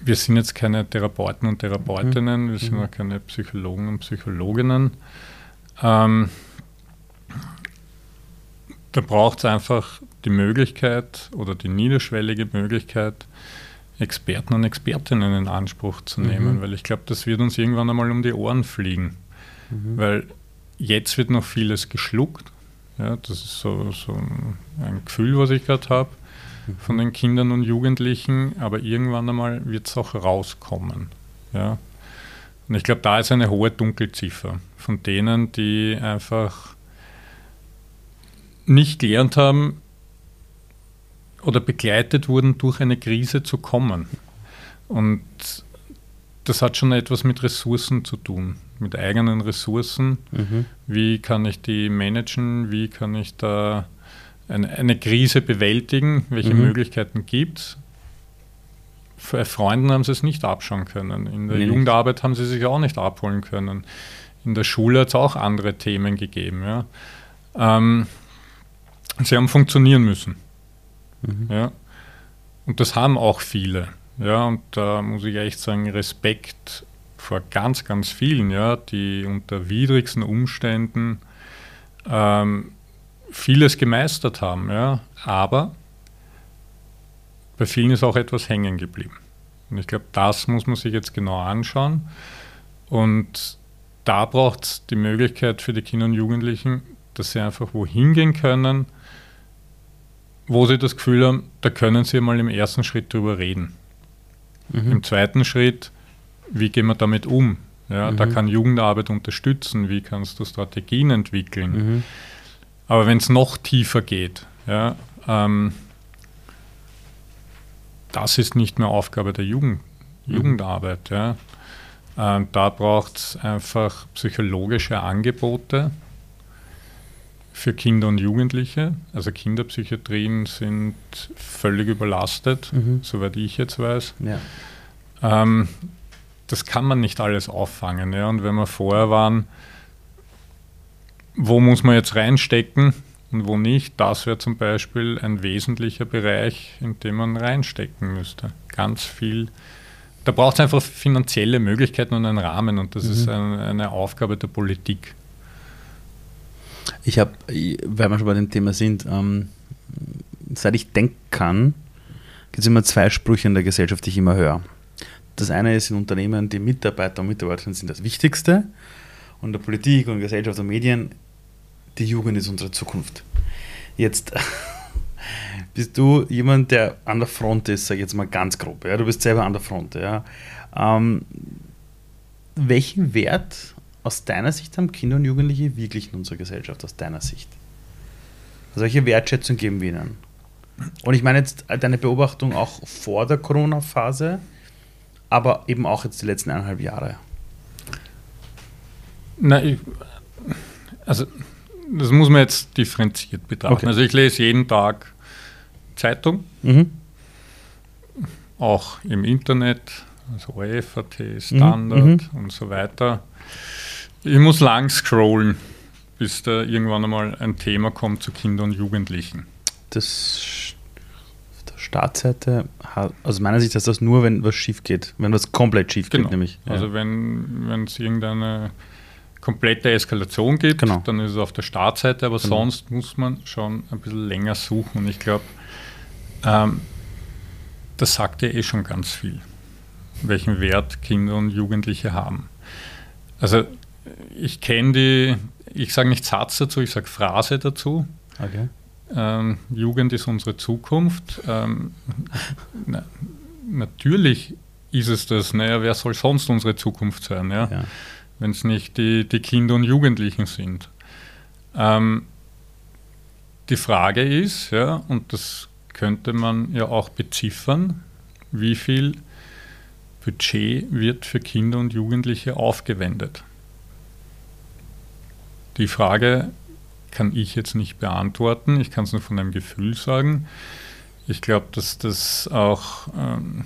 wir sind jetzt keine Therapeuten und Therapeutinnen, mhm. wir sind mhm. auch keine Psychologen und Psychologinnen. Ähm, da braucht es einfach die Möglichkeit oder die niederschwellige Möglichkeit, Experten und Expertinnen in Anspruch zu mhm. nehmen, weil ich glaube, das wird uns irgendwann einmal um die Ohren fliegen. Mhm. Weil jetzt wird noch vieles geschluckt. Ja, das ist so, so ein Gefühl, was ich gerade habe mhm. von den Kindern und Jugendlichen, aber irgendwann einmal wird es auch rauskommen. Ja. Und ich glaube, da ist eine hohe Dunkelziffer von denen, die einfach nicht gelernt haben oder begleitet wurden, durch eine Krise zu kommen. Und das hat schon etwas mit Ressourcen zu tun, mit eigenen Ressourcen. Mhm. Wie kann ich die managen? Wie kann ich da eine, eine Krise bewältigen? Welche mhm. Möglichkeiten gibt es? Freunden haben sie es nicht abschauen können. In der nee, Jugendarbeit haben sie sich auch nicht abholen können. In der Schule hat es auch andere Themen gegeben. Ja. Ähm, sie haben funktionieren müssen. Mhm. Ja. Und das haben auch viele. Ja, und da muss ich echt sagen, Respekt vor ganz, ganz vielen, ja, die unter widrigsten Umständen ähm, vieles gemeistert haben. Ja. Aber bei vielen ist auch etwas hängen geblieben. Und ich glaube, das muss man sich jetzt genau anschauen. Und da braucht es die Möglichkeit für die Kinder und Jugendlichen, dass sie einfach wohin gehen können, wo sie das Gefühl haben, da können sie mal im ersten Schritt drüber reden. Mhm. Im zweiten Schritt, wie gehen wir damit um? Ja, mhm. Da kann Jugendarbeit unterstützen, wie kannst du Strategien entwickeln. Mhm. Aber wenn es noch tiefer geht, ja, ähm, das ist nicht mehr Aufgabe der Jugend, mhm. Jugendarbeit. Ja. Ähm, da braucht es einfach psychologische Angebote für Kinder und Jugendliche. Also Kinderpsychiatrien sind völlig überlastet, mhm. soweit ich jetzt weiß. Ja. Ähm, das kann man nicht alles auffangen. Ja. Und wenn wir vorher waren, wo muss man jetzt reinstecken und wo nicht, das wäre zum Beispiel ein wesentlicher Bereich, in dem man reinstecken müsste. Ganz viel. Da braucht es einfach finanzielle Möglichkeiten und einen Rahmen und das mhm. ist ein, eine Aufgabe der Politik. Ich habe, weil wir schon bei dem Thema sind, ähm, seit ich denken kann, gibt es immer zwei Sprüche in der Gesellschaft, die ich immer höre. Das eine ist in Unternehmen, die Mitarbeiter und Mitarbeiterinnen sind das Wichtigste. Und der Politik und Gesellschaft und Medien die Jugend ist unsere Zukunft. Jetzt (laughs) bist du jemand, der an der Front ist, sag ich jetzt mal ganz grob. Ja? Du bist selber an der Front. Ja? Ähm, welchen Wert aus deiner Sicht haben Kinder und Jugendliche wirklich in unserer Gesellschaft, aus deiner Sicht? Welche Wertschätzung geben wir ihnen? Und ich meine jetzt deine Beobachtung auch vor der Corona-Phase, aber eben auch jetzt die letzten eineinhalb Jahre. Na, ich, also das muss man jetzt differenziert betrachten. Okay. Also ich lese jeden Tag Zeitung, mhm. auch im Internet, also OFAT, Standard mhm. und so weiter. Ich muss lang scrollen, bis da irgendwann einmal ein Thema kommt zu Kindern und Jugendlichen. Das auf der Startseite, aus meiner Sicht heißt das nur, wenn was schief geht, wenn was komplett schief genau. geht, nämlich. Ja. Also wenn es irgendeine komplette Eskalation gibt, genau. dann ist es auf der Startseite, aber genau. sonst muss man schon ein bisschen länger suchen. Und ich glaube, ähm, das sagt ja eh schon ganz viel, welchen Wert Kinder und Jugendliche haben. Also ich kenne die, ich sage nicht Satz dazu, ich sage Phrase dazu. Okay. Ähm, Jugend ist unsere Zukunft. Ähm, na, natürlich ist es das. Naja, wer soll sonst unsere Zukunft sein? Ja? ja wenn es nicht die, die Kinder und Jugendlichen sind. Ähm, die Frage ist, ja, und das könnte man ja auch beziffern, wie viel Budget wird für Kinder und Jugendliche aufgewendet? Die Frage kann ich jetzt nicht beantworten, ich kann es nur von einem Gefühl sagen. Ich glaube, dass das auch ähm,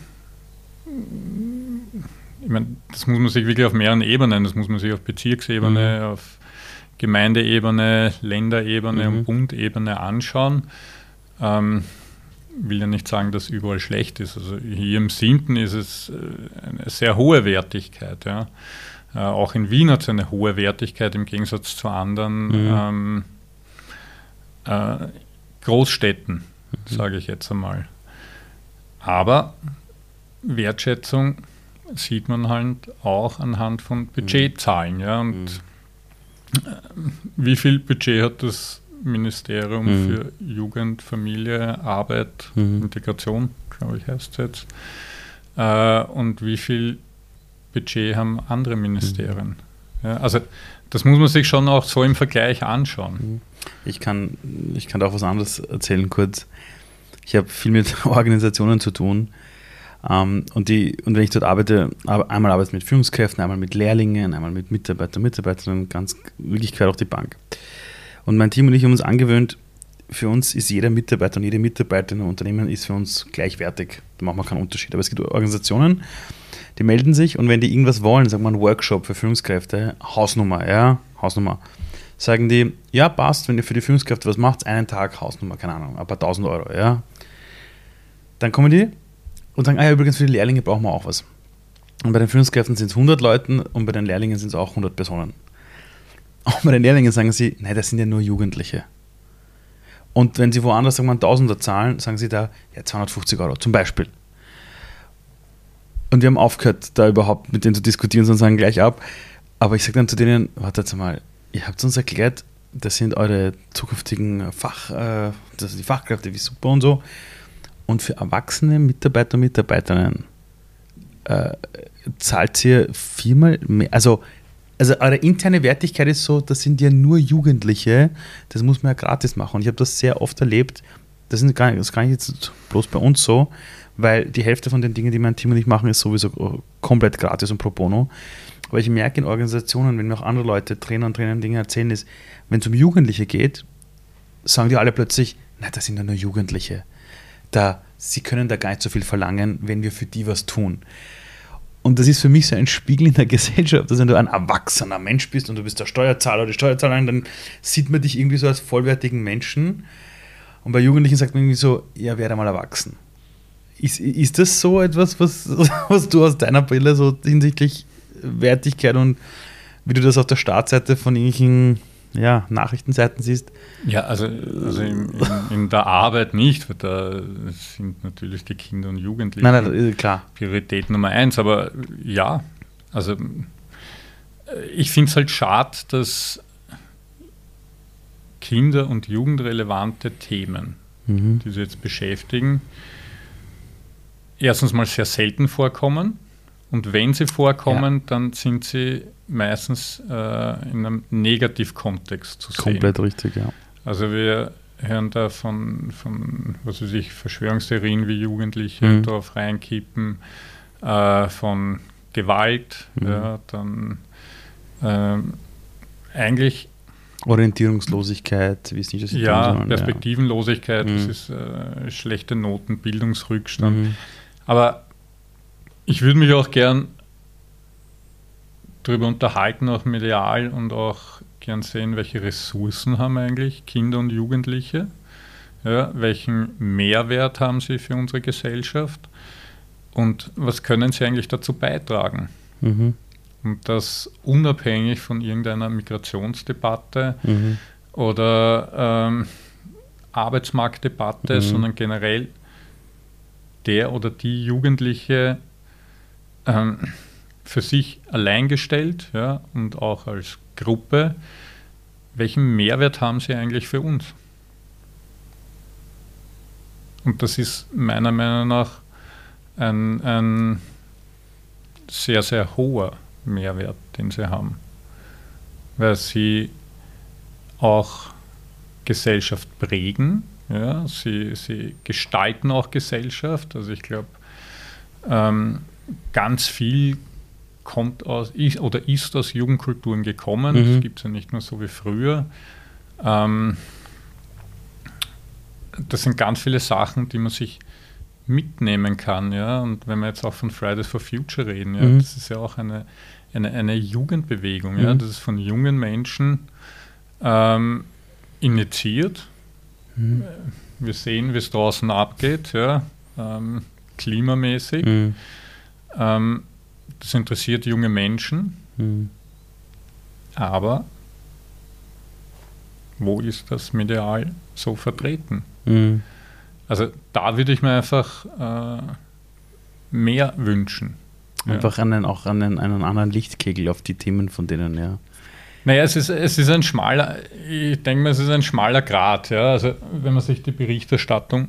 ich meine, das muss man sich wirklich auf mehreren Ebenen, das muss man sich auf Bezirksebene, mhm. auf Gemeindeebene, Länderebene mhm. und Bundebene anschauen. Ähm, will ja nicht sagen, dass überall schlecht ist. Also hier im Sinten ist es äh, eine sehr hohe Wertigkeit. Ja. Äh, auch in Wien hat es eine hohe Wertigkeit im Gegensatz zu anderen mhm. ähm, äh, Großstädten, mhm. sage ich jetzt einmal. Aber Wertschätzung sieht man halt auch anhand von Budgetzahlen. Ja, und mhm. wie viel Budget hat das Ministerium mhm. für Jugend, Familie, Arbeit, mhm. Integration, glaube ich, heißt es jetzt. Äh, und wie viel Budget haben andere Ministerien? Ja, also das muss man sich schon auch so im Vergleich anschauen. Mhm. Ich kann, ich kann auch was anderes erzählen kurz. Ich habe viel mit (laughs) Organisationen zu tun, ähm, und, die, und wenn ich dort arbeite, einmal arbeite ich mit Führungskräften, einmal mit Lehrlingen, einmal mit Mitarbeitern, Mitarbeiterinnen, ganz wirklich quer durch die Bank. Und mein Team und ich haben uns angewöhnt, für uns ist jeder Mitarbeiter und jede Mitarbeiterin im Unternehmen ist für uns gleichwertig. Da machen wir keinen Unterschied. Aber es gibt Organisationen, die melden sich und wenn die irgendwas wollen, sagen wir einen Workshop für Führungskräfte, Hausnummer, ja, Hausnummer, sagen die, ja, passt, wenn ihr für die Führungskräfte was macht, einen Tag Hausnummer, keine Ahnung, ein paar tausend Euro, ja. Dann kommen die und sagen, ah ja, übrigens für die Lehrlinge brauchen wir auch was. Und bei den Führungskräften sind es 100 Leute und bei den Lehrlingen sind es auch 100 Personen. Auch bei den Lehrlingen sagen sie, nein, das sind ja nur Jugendliche. Und wenn sie woanders sagen wir Tausender zahlen, sagen sie da, ja, 250 Euro zum Beispiel. Und wir haben aufgehört, da überhaupt mit denen zu diskutieren, sondern sagen gleich ab. Aber ich sage dann zu denen, wartet mal, ihr habt uns erklärt, das sind eure zukünftigen Fach, äh, das sind die Fachkräfte, wie super und so. Und für erwachsene Mitarbeiter und Mitarbeiterinnen äh, zahlt ihr viermal mehr. Also, also eure interne Wertigkeit ist so, das sind ja nur Jugendliche, das muss man ja gratis machen. Und ich habe das sehr oft erlebt, das ist gar nicht, das ist gar nicht jetzt bloß bei uns so, weil die Hälfte von den Dingen, die mein Team und ich machen, ist sowieso komplett gratis und pro bono. Aber ich merke in Organisationen, wenn mir auch andere Leute, Trainer und Trainer Dinge erzählen, ist, wenn es um Jugendliche geht, sagen die alle plötzlich, na, das sind ja nur Jugendliche. Da, sie können da gar nicht so viel verlangen, wenn wir für die was tun. Und das ist für mich so ein Spiegel in der (laughs) Gesellschaft, dass wenn du ein erwachsener Mensch bist und du bist der Steuerzahler oder die Steuerzahlerin, dann sieht man dich irgendwie so als vollwertigen Menschen. Und bei Jugendlichen sagt man irgendwie so, ja, werde mal erwachsen. Ist, ist das so etwas, was, (laughs) was du aus deiner Brille so hinsichtlich Wertigkeit und wie du das auf der Startseite von irgendwelchen ja, Nachrichtenseiten siehst? Ja, also, also in, in, in, der Arbeit nicht, weil da sind natürlich die Kinder und Jugendlichen nein, nein, klar. Priorität Nummer eins. Aber ja, also ich finde es halt schade, dass Kinder- und Jugendrelevante Themen, mhm. die sie jetzt beschäftigen, erstens mal sehr selten vorkommen. Und wenn sie vorkommen, ja. dann sind sie meistens äh, in einem Negativkontext zu sehen. Komplett richtig, ja. Also wir hören da von, von was weiß ich, Verschwörungstheorien wie Jugendliche mhm. drauf reinkippen, äh, von Gewalt, mhm. ja, dann äh, eigentlich Orientierungslosigkeit, wie es nicht das Ja, tun, Perspektivenlosigkeit, ja. das mhm. ist äh, schlechte Noten, Bildungsrückstand. Mhm. Aber ich würde mich auch gern darüber unterhalten, auch medial und auch gern sehen, welche Ressourcen haben eigentlich Kinder und Jugendliche, ja, welchen Mehrwert haben sie für unsere Gesellschaft und was können sie eigentlich dazu beitragen. Mhm. Und das unabhängig von irgendeiner Migrationsdebatte mhm. oder ähm, Arbeitsmarktdebatte, mhm. sondern generell der oder die Jugendliche ähm, für sich allein gestellt ja, und auch als Gruppe, welchen Mehrwert haben sie eigentlich für uns? Und das ist meiner Meinung nach ein, ein sehr, sehr hoher Mehrwert, den sie haben, weil sie auch Gesellschaft prägen, ja, sie, sie gestalten auch Gesellschaft. Also ich glaube, ähm, ganz viel kommt aus ist, oder ist aus Jugendkulturen gekommen. Mhm. Das gibt es ja nicht nur so wie früher. Ähm, das sind ganz viele Sachen, die man sich mitnehmen kann, ja. Und wenn wir jetzt auch von Fridays for Future reden, ja, mhm. das ist ja auch eine, eine, eine Jugendbewegung, mhm. ja. Das ist von jungen Menschen ähm, initiiert. Mhm. Wir sehen, wie es draußen abgeht, ja, ähm, klimamäßig. Mhm. Ähm, das interessiert junge Menschen, mhm. aber wo ist das medial so vertreten? Mhm. Also da würde ich mir einfach äh, mehr wünschen. Einfach ja. einen, auch einen, einen anderen Lichtkegel auf die Themen von denen, ja. Naja, es ist, es ist ein schmaler, ich denke mal, es ist ein schmaler Grad. Ja. Also wenn man sich die Berichterstattung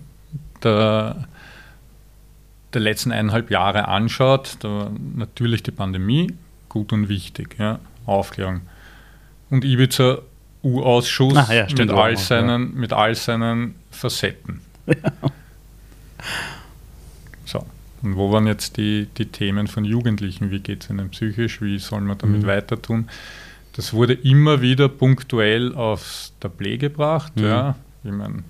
der der letzten eineinhalb Jahre anschaut, da natürlich die Pandemie, gut und wichtig, ja, Aufklärung. Und Ibiza U-Ausschuss ah, ja, mit, all seinen, ja. mit all seinen Facetten. Ja. So, und wo waren jetzt die, die Themen von Jugendlichen? Wie geht es ihnen psychisch? Wie soll man damit mhm. weiter tun? Das wurde immer wieder punktuell aufs Tablet gebracht. Mhm. Ja. Ich meine,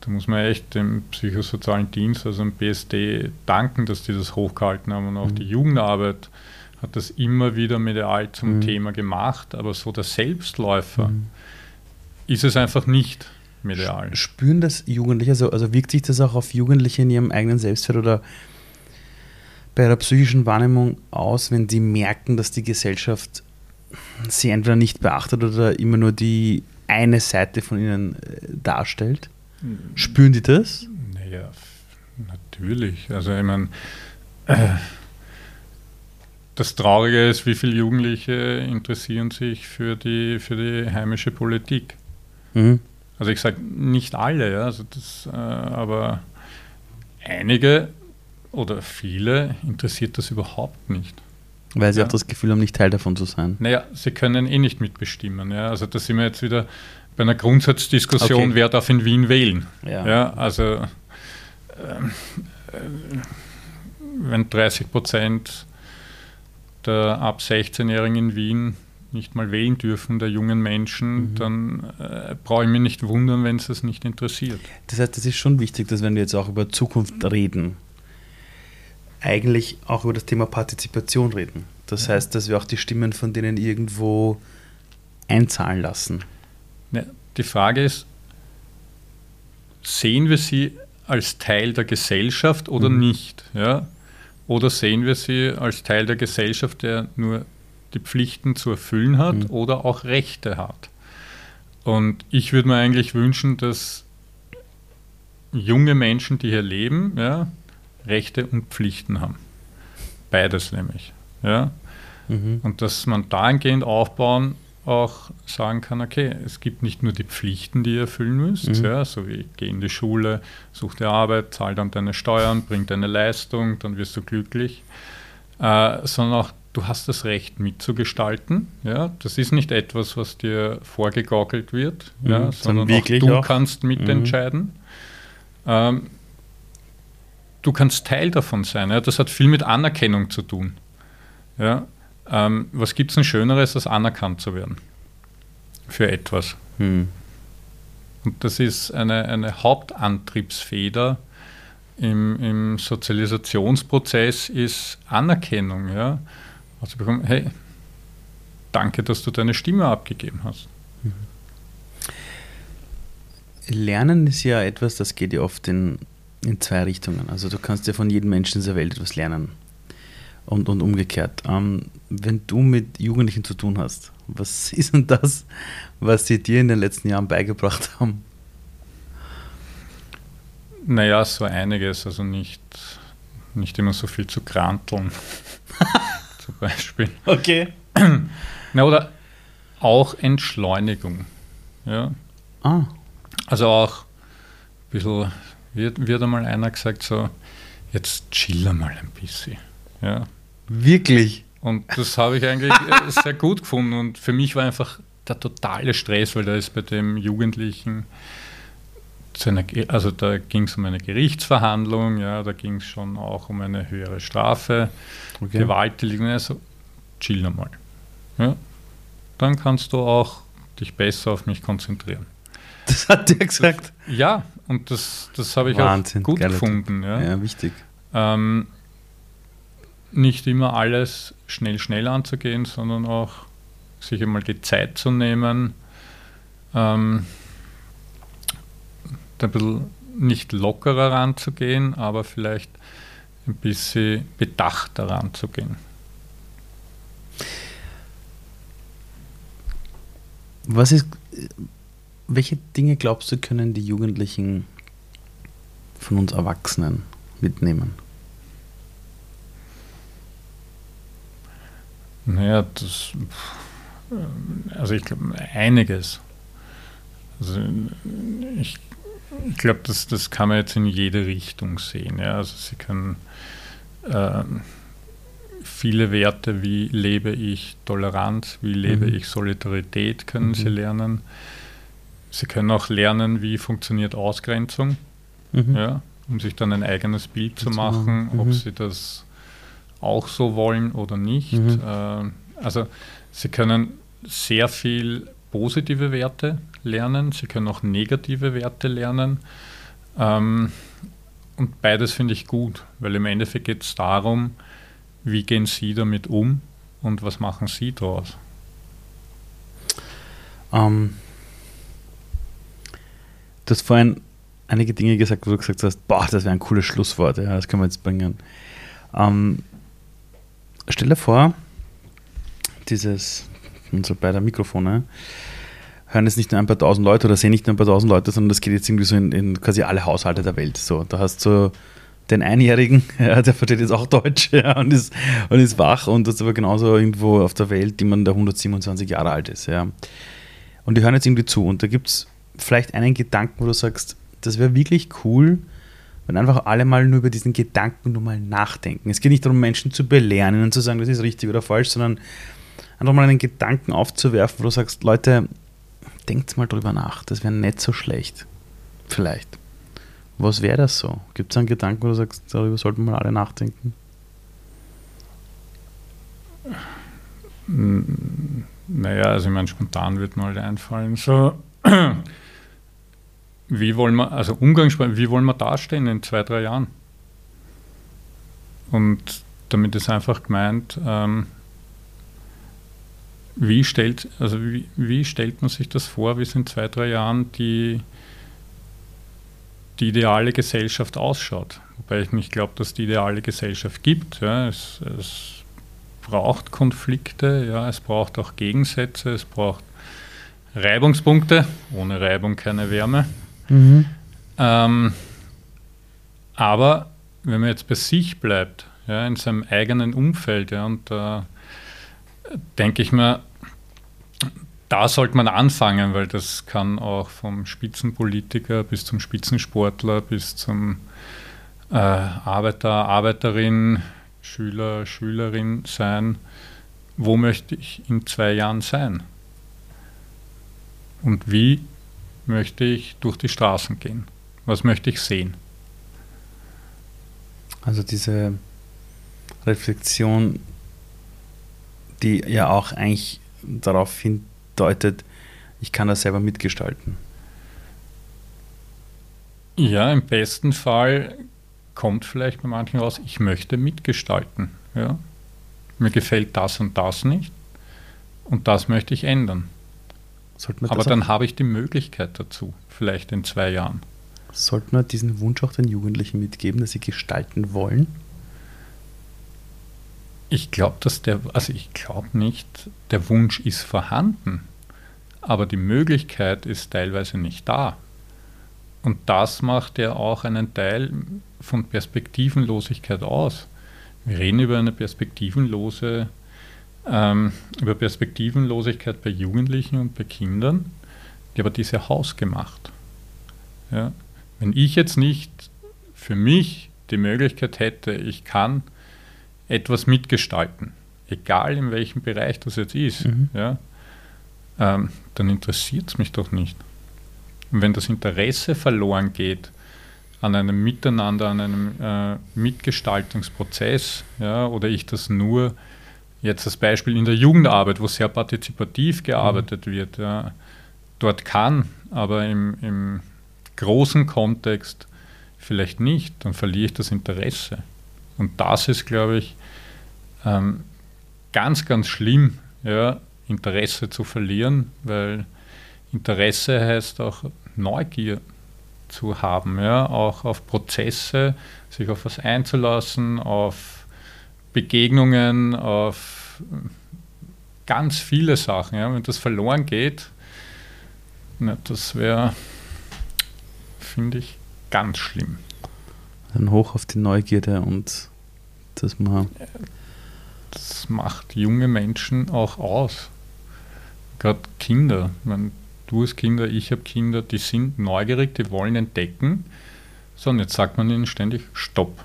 da muss man echt dem psychosozialen Dienst, also dem BSD, danken, dass die das hochgehalten haben. Und auch mhm. die Jugendarbeit hat das immer wieder medial zum mhm. Thema gemacht. Aber so der Selbstläufer mhm. ist es einfach nicht medial. Spüren das Jugendliche, also, also wirkt sich das auch auf Jugendliche in ihrem eigenen Selbstwert oder bei der psychischen Wahrnehmung aus, wenn sie merken, dass die Gesellschaft sie entweder nicht beachtet oder immer nur die eine Seite von ihnen äh, darstellt? Spüren die das? Naja, natürlich. Also ich meine, äh, das Traurige ist, wie viele Jugendliche interessieren sich für die, für die heimische Politik. Mhm. Also ich sage nicht alle, ja, also das, äh, aber einige oder viele interessiert das überhaupt nicht. Weil sie Ja. auch das Gefühl haben, nicht Teil davon zu sein. Naja, sie können eh nicht mitbestimmen. Ja? Also da sind wir jetzt wieder bei einer Grundsatzdiskussion, Okay. wer darf in Wien wählen. Ja. Ja, also ähm, äh, wenn 30 Prozent der ab 16-Jährigen in Wien nicht mal wählen dürfen, der jungen Menschen, Mhm. dann äh, brauche ich mich nicht wundern, wenn es das nicht interessiert. Das heißt, es ist schon wichtig, dass wenn wir jetzt auch über Zukunft reden, eigentlich auch über das Thema Partizipation reden. Das heißt, dass wir auch die Stimmen von denen irgendwo einzahlen lassen. Die Frage ist, sehen wir sie als Teil der Gesellschaft oder Mhm. nicht? Ja? Oder sehen wir sie als Teil der Gesellschaft, der nur die Pflichten zu erfüllen hat Mhm. oder auch Rechte hat? Und ich würde mir eigentlich wünschen, dass junge Menschen, die hier leben, ja, Rechte und Pflichten haben. Beides nämlich. Ja? Mhm. Und dass man dahingehend aufbauen auch sagen kann, okay, es gibt nicht nur die Pflichten, die ihr erfüllen müsst, Mhm. ja, so wie geh in die Schule, such dir Arbeit, zahl dann deine Steuern, bring deine Leistung, dann wirst du glücklich, äh, sondern auch du hast das Recht mitzugestalten. Ja? Das ist nicht etwas, was dir vorgegaukelt wird, Mhm, ja, sondern auch du auch. kannst mitentscheiden. Ähm, du kannst Teil davon sein. Ja? Das hat viel mit Anerkennung zu tun. Ja? Ähm, was gibt es denn Schöneres, als anerkannt zu werden für etwas? Hm. Und das ist eine, eine Hauptantriebsfeder im, im Sozialisationsprozess ist Anerkennung. Ja? Also bekommen, hey, danke, dass du deine Stimme abgegeben hast. Lernen ist ja etwas, das geht ja oft in, in zwei Richtungen. Also du kannst ja von jedem Menschen dieser Welt etwas lernen. Und, und umgekehrt. Ähm, wenn du mit Jugendlichen zu tun hast, was (laughs) ist denn das, was sie dir in den letzten Jahren beigebracht haben? Naja, war einiges, also nicht, nicht immer so viel zu kranteln. (laughs) Zum Beispiel. Okay. (clears throat) Na, oder auch Entschleunigung. Ja? Ah, Also auch ein bisschen, wird, wird einmal einer gesagt, so, jetzt chill mal ein bisschen. Ja? Wirklich? Und das habe ich eigentlich äh, sehr gut gefunden. Und für mich war einfach der totale Stress, weil da ist bei dem Jugendlichen, einer, also da ging es um eine Gerichtsverhandlung, ja, da ging es schon auch um eine höhere Strafe, Okay. Gewalttätigung, also chill mal. Ja? Dann kannst du auch dich besser auf mich konzentrieren. Das hat der gesagt. Ja, und das, das habe ich Wahnsinn, auch gut gefunden. Ja. Ja, wichtig. Ähm, nicht immer alles schnell, schnell anzugehen, sondern auch sich einmal die Zeit zu nehmen, ähm, ein bisschen nicht lockerer ranzugehen, aber vielleicht ein bisschen bedachter ranzugehen. Was ist, welche Dinge glaubst du, können die Jugendlichen von uns Erwachsenen mitnehmen? Naja, das, also ich glaube, einiges. Also ich, ich glaube, das, das kann man jetzt in jede Richtung sehen. Ja? Also Sie können ähm, viele Werte wie lebe ich Toleranz, wie lebe Mhm. ich Solidarität, können Mhm. Sie lernen. Sie können auch lernen, wie funktioniert Ausgrenzung, Mhm. ja? um sich dann ein eigenes Bild zu machen, ob Mhm. Sie das auch so wollen oder nicht. Mhm. Ähm, also Sie können sehr viel positive Werte lernen, Sie können auch negative Werte lernen. Ähm, und beides finde ich gut, weil im Endeffekt geht es darum, wie gehen Sie damit um und was machen Sie daraus. Ähm, du hast vorhin einige Dinge gesagt, wo du gesagt hast, boah, das wäre ein cooles Schlusswort, ja, das können wir jetzt bringen. Ähm, stell dir vor, dieses, unsere beiden Mikrofone, hören jetzt nicht nur ein paar tausend Leute oder sehen nicht nur ein paar tausend Leute, sondern das geht jetzt irgendwie so in, in quasi alle Haushalte der Welt. So, da hast du den Einjährigen, (laughs) ja, der versteht jetzt auch Deutsch (laughs) ja, und, ist, und ist wach und das ist aber genauso irgendwo auf der Welt, jemand, der 127 Jahre alt ist. Ja. Und die hören jetzt irgendwie zu und da gibt es vielleicht einen Gedanken, wo du sagst, das wäre wirklich cool, wenn einfach alle mal nur über diesen Gedanken nur mal nachdenken. Es geht nicht darum, Menschen zu belehren und zu sagen, das ist richtig oder falsch, sondern einfach mal einen Gedanken aufzuwerfen, wo du sagst, Leute, denkt mal drüber nach, das wäre nicht so schlecht. Vielleicht. Was wäre das so? Gibt es einen Gedanken, wo du sagst, darüber sollten mal alle nachdenken? Naja, also ich meine, spontan wird mir halt einfallen, so wie wollen wir, also umgangssprachlich, wie wollen wir dastehen in zwei, drei Jahren? Und damit ist einfach gemeint, ähm, wie, stellt, also wie, wie stellt man sich das vor, wie es in zwei, drei Jahren die, die ideale Gesellschaft ausschaut? Wobei ich nicht glaube, dass die ideale Gesellschaft gibt. Ja. Es, es braucht Konflikte, ja, es braucht auch Gegensätze, es braucht Reibungspunkte, ohne Reibung keine Wärme. Mhm. Ähm, aber wenn man jetzt bei sich bleibt, ja, in seinem eigenen Umfeld, ja, und da äh, denke ich mir, da sollte man anfangen, weil das kann auch vom Spitzenpolitiker bis zum Spitzensportler bis zum äh, Arbeiter, Arbeiterin, Schüler, Schülerin sein. Wo möchte ich in zwei Jahren sein? Und wie möchte ich durch die Straßen gehen? Was möchte ich sehen? Also diese Reflexion, die ja auch eigentlich darauf hindeutet, ich kann das selber mitgestalten. Ja, im besten Fall kommt vielleicht bei manchen raus, ich möchte mitgestalten. Ja? Mir gefällt das und das nicht und das möchte ich ändern. Aber dann habe ich die Möglichkeit dazu, vielleicht in zwei Jahren. Sollte man diesen Wunsch auch den Jugendlichen mitgeben, dass sie gestalten wollen? Ich glaube, dass der, also ich glaube nicht, der Wunsch ist vorhanden, aber die Möglichkeit ist teilweise nicht da. Und das macht ja auch einen Teil von Perspektivenlosigkeit aus. Wir reden über eine perspektivenlose ähm, über Perspektivenlosigkeit bei Jugendlichen und bei Kindern, die aber diese hausgemacht. Ja? Wenn ich jetzt nicht für mich die Möglichkeit hätte, ich kann etwas mitgestalten, egal in welchem Bereich das jetzt ist, mhm. ja, ähm, dann interessiert es mich doch nicht. Und wenn das Interesse verloren geht an einem Miteinander, an einem äh, Mitgestaltungsprozess, ja, oder ich das nur Jetzt das Beispiel in der Jugendarbeit, wo sehr partizipativ gearbeitet mhm. wird. Ja. Dort kann, aber im, im großen Kontext vielleicht nicht, dann verliere ich das Interesse. Und das ist, glaube ich, ähm, ganz, ganz schlimm, ja, Interesse zu verlieren, weil Interesse heißt auch Neugier zu haben, ja, auch auf Prozesse, sich auf was einzulassen, auf Begegnungen, auf ganz viele Sachen. Ja. Wenn das verloren geht, na, das wäre, finde ich, ganz schlimm. Dann hoch auf die Neugierde und dass man. Das macht junge Menschen auch aus. Gerade Kinder. Meine, du hast Kinder, ich habe Kinder, die sind neugierig, die wollen entdecken. So, und jetzt sagt man ihnen ständig: Stopp.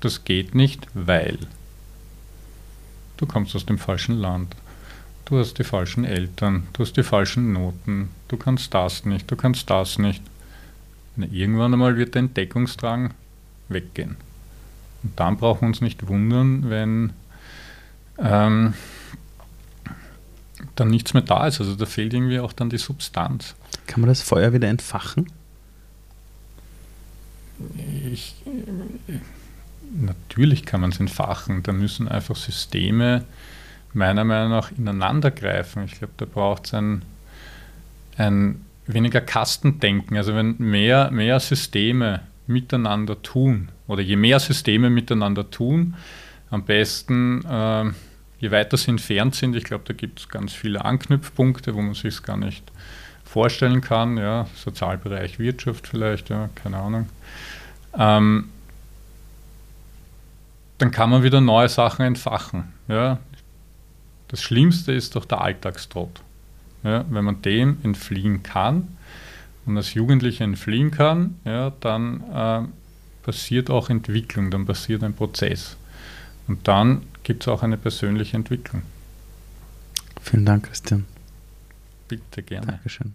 Das geht nicht, weil du kommst aus dem falschen Land, du hast die falschen Eltern, du hast die falschen Noten, du kannst das nicht, du kannst das nicht. Na, irgendwann einmal wird der Entdeckungsdrang weggehen. Und dann brauchen wir uns nicht wundern, wenn ähm, dann nichts mehr da ist. Also da fehlt irgendwie auch dann die Substanz. Kann man das Feuer wieder entfachen? Ich, natürlich kann man es entfachen. Da müssen einfach Systeme meiner Meinung nach ineinander greifen. Ich glaube, da braucht es ein, ein weniger Kastendenken. Also wenn mehr, mehr Systeme miteinander tun oder je mehr Systeme miteinander tun, am besten, äh, je weiter sie entfernt sind, ich glaube, da gibt es ganz viele Anknüpfpunkte, wo man sich es gar nicht vorstellen kann. Ja, Sozialbereich, Wirtschaft vielleicht, ja, keine Ahnung. Ähm, dann kann man wieder neue Sachen entfachen. Ja. Das Schlimmste ist doch der Alltagstrott. Ja, wenn man dem entfliehen kann und als Jugendlicher entfliehen kann, ja, dann äh, passiert auch Entwicklung, dann passiert ein Prozess. Und dann gibt es auch eine persönliche Entwicklung. Vielen Dank, Christian. Bitte gerne. Dankeschön.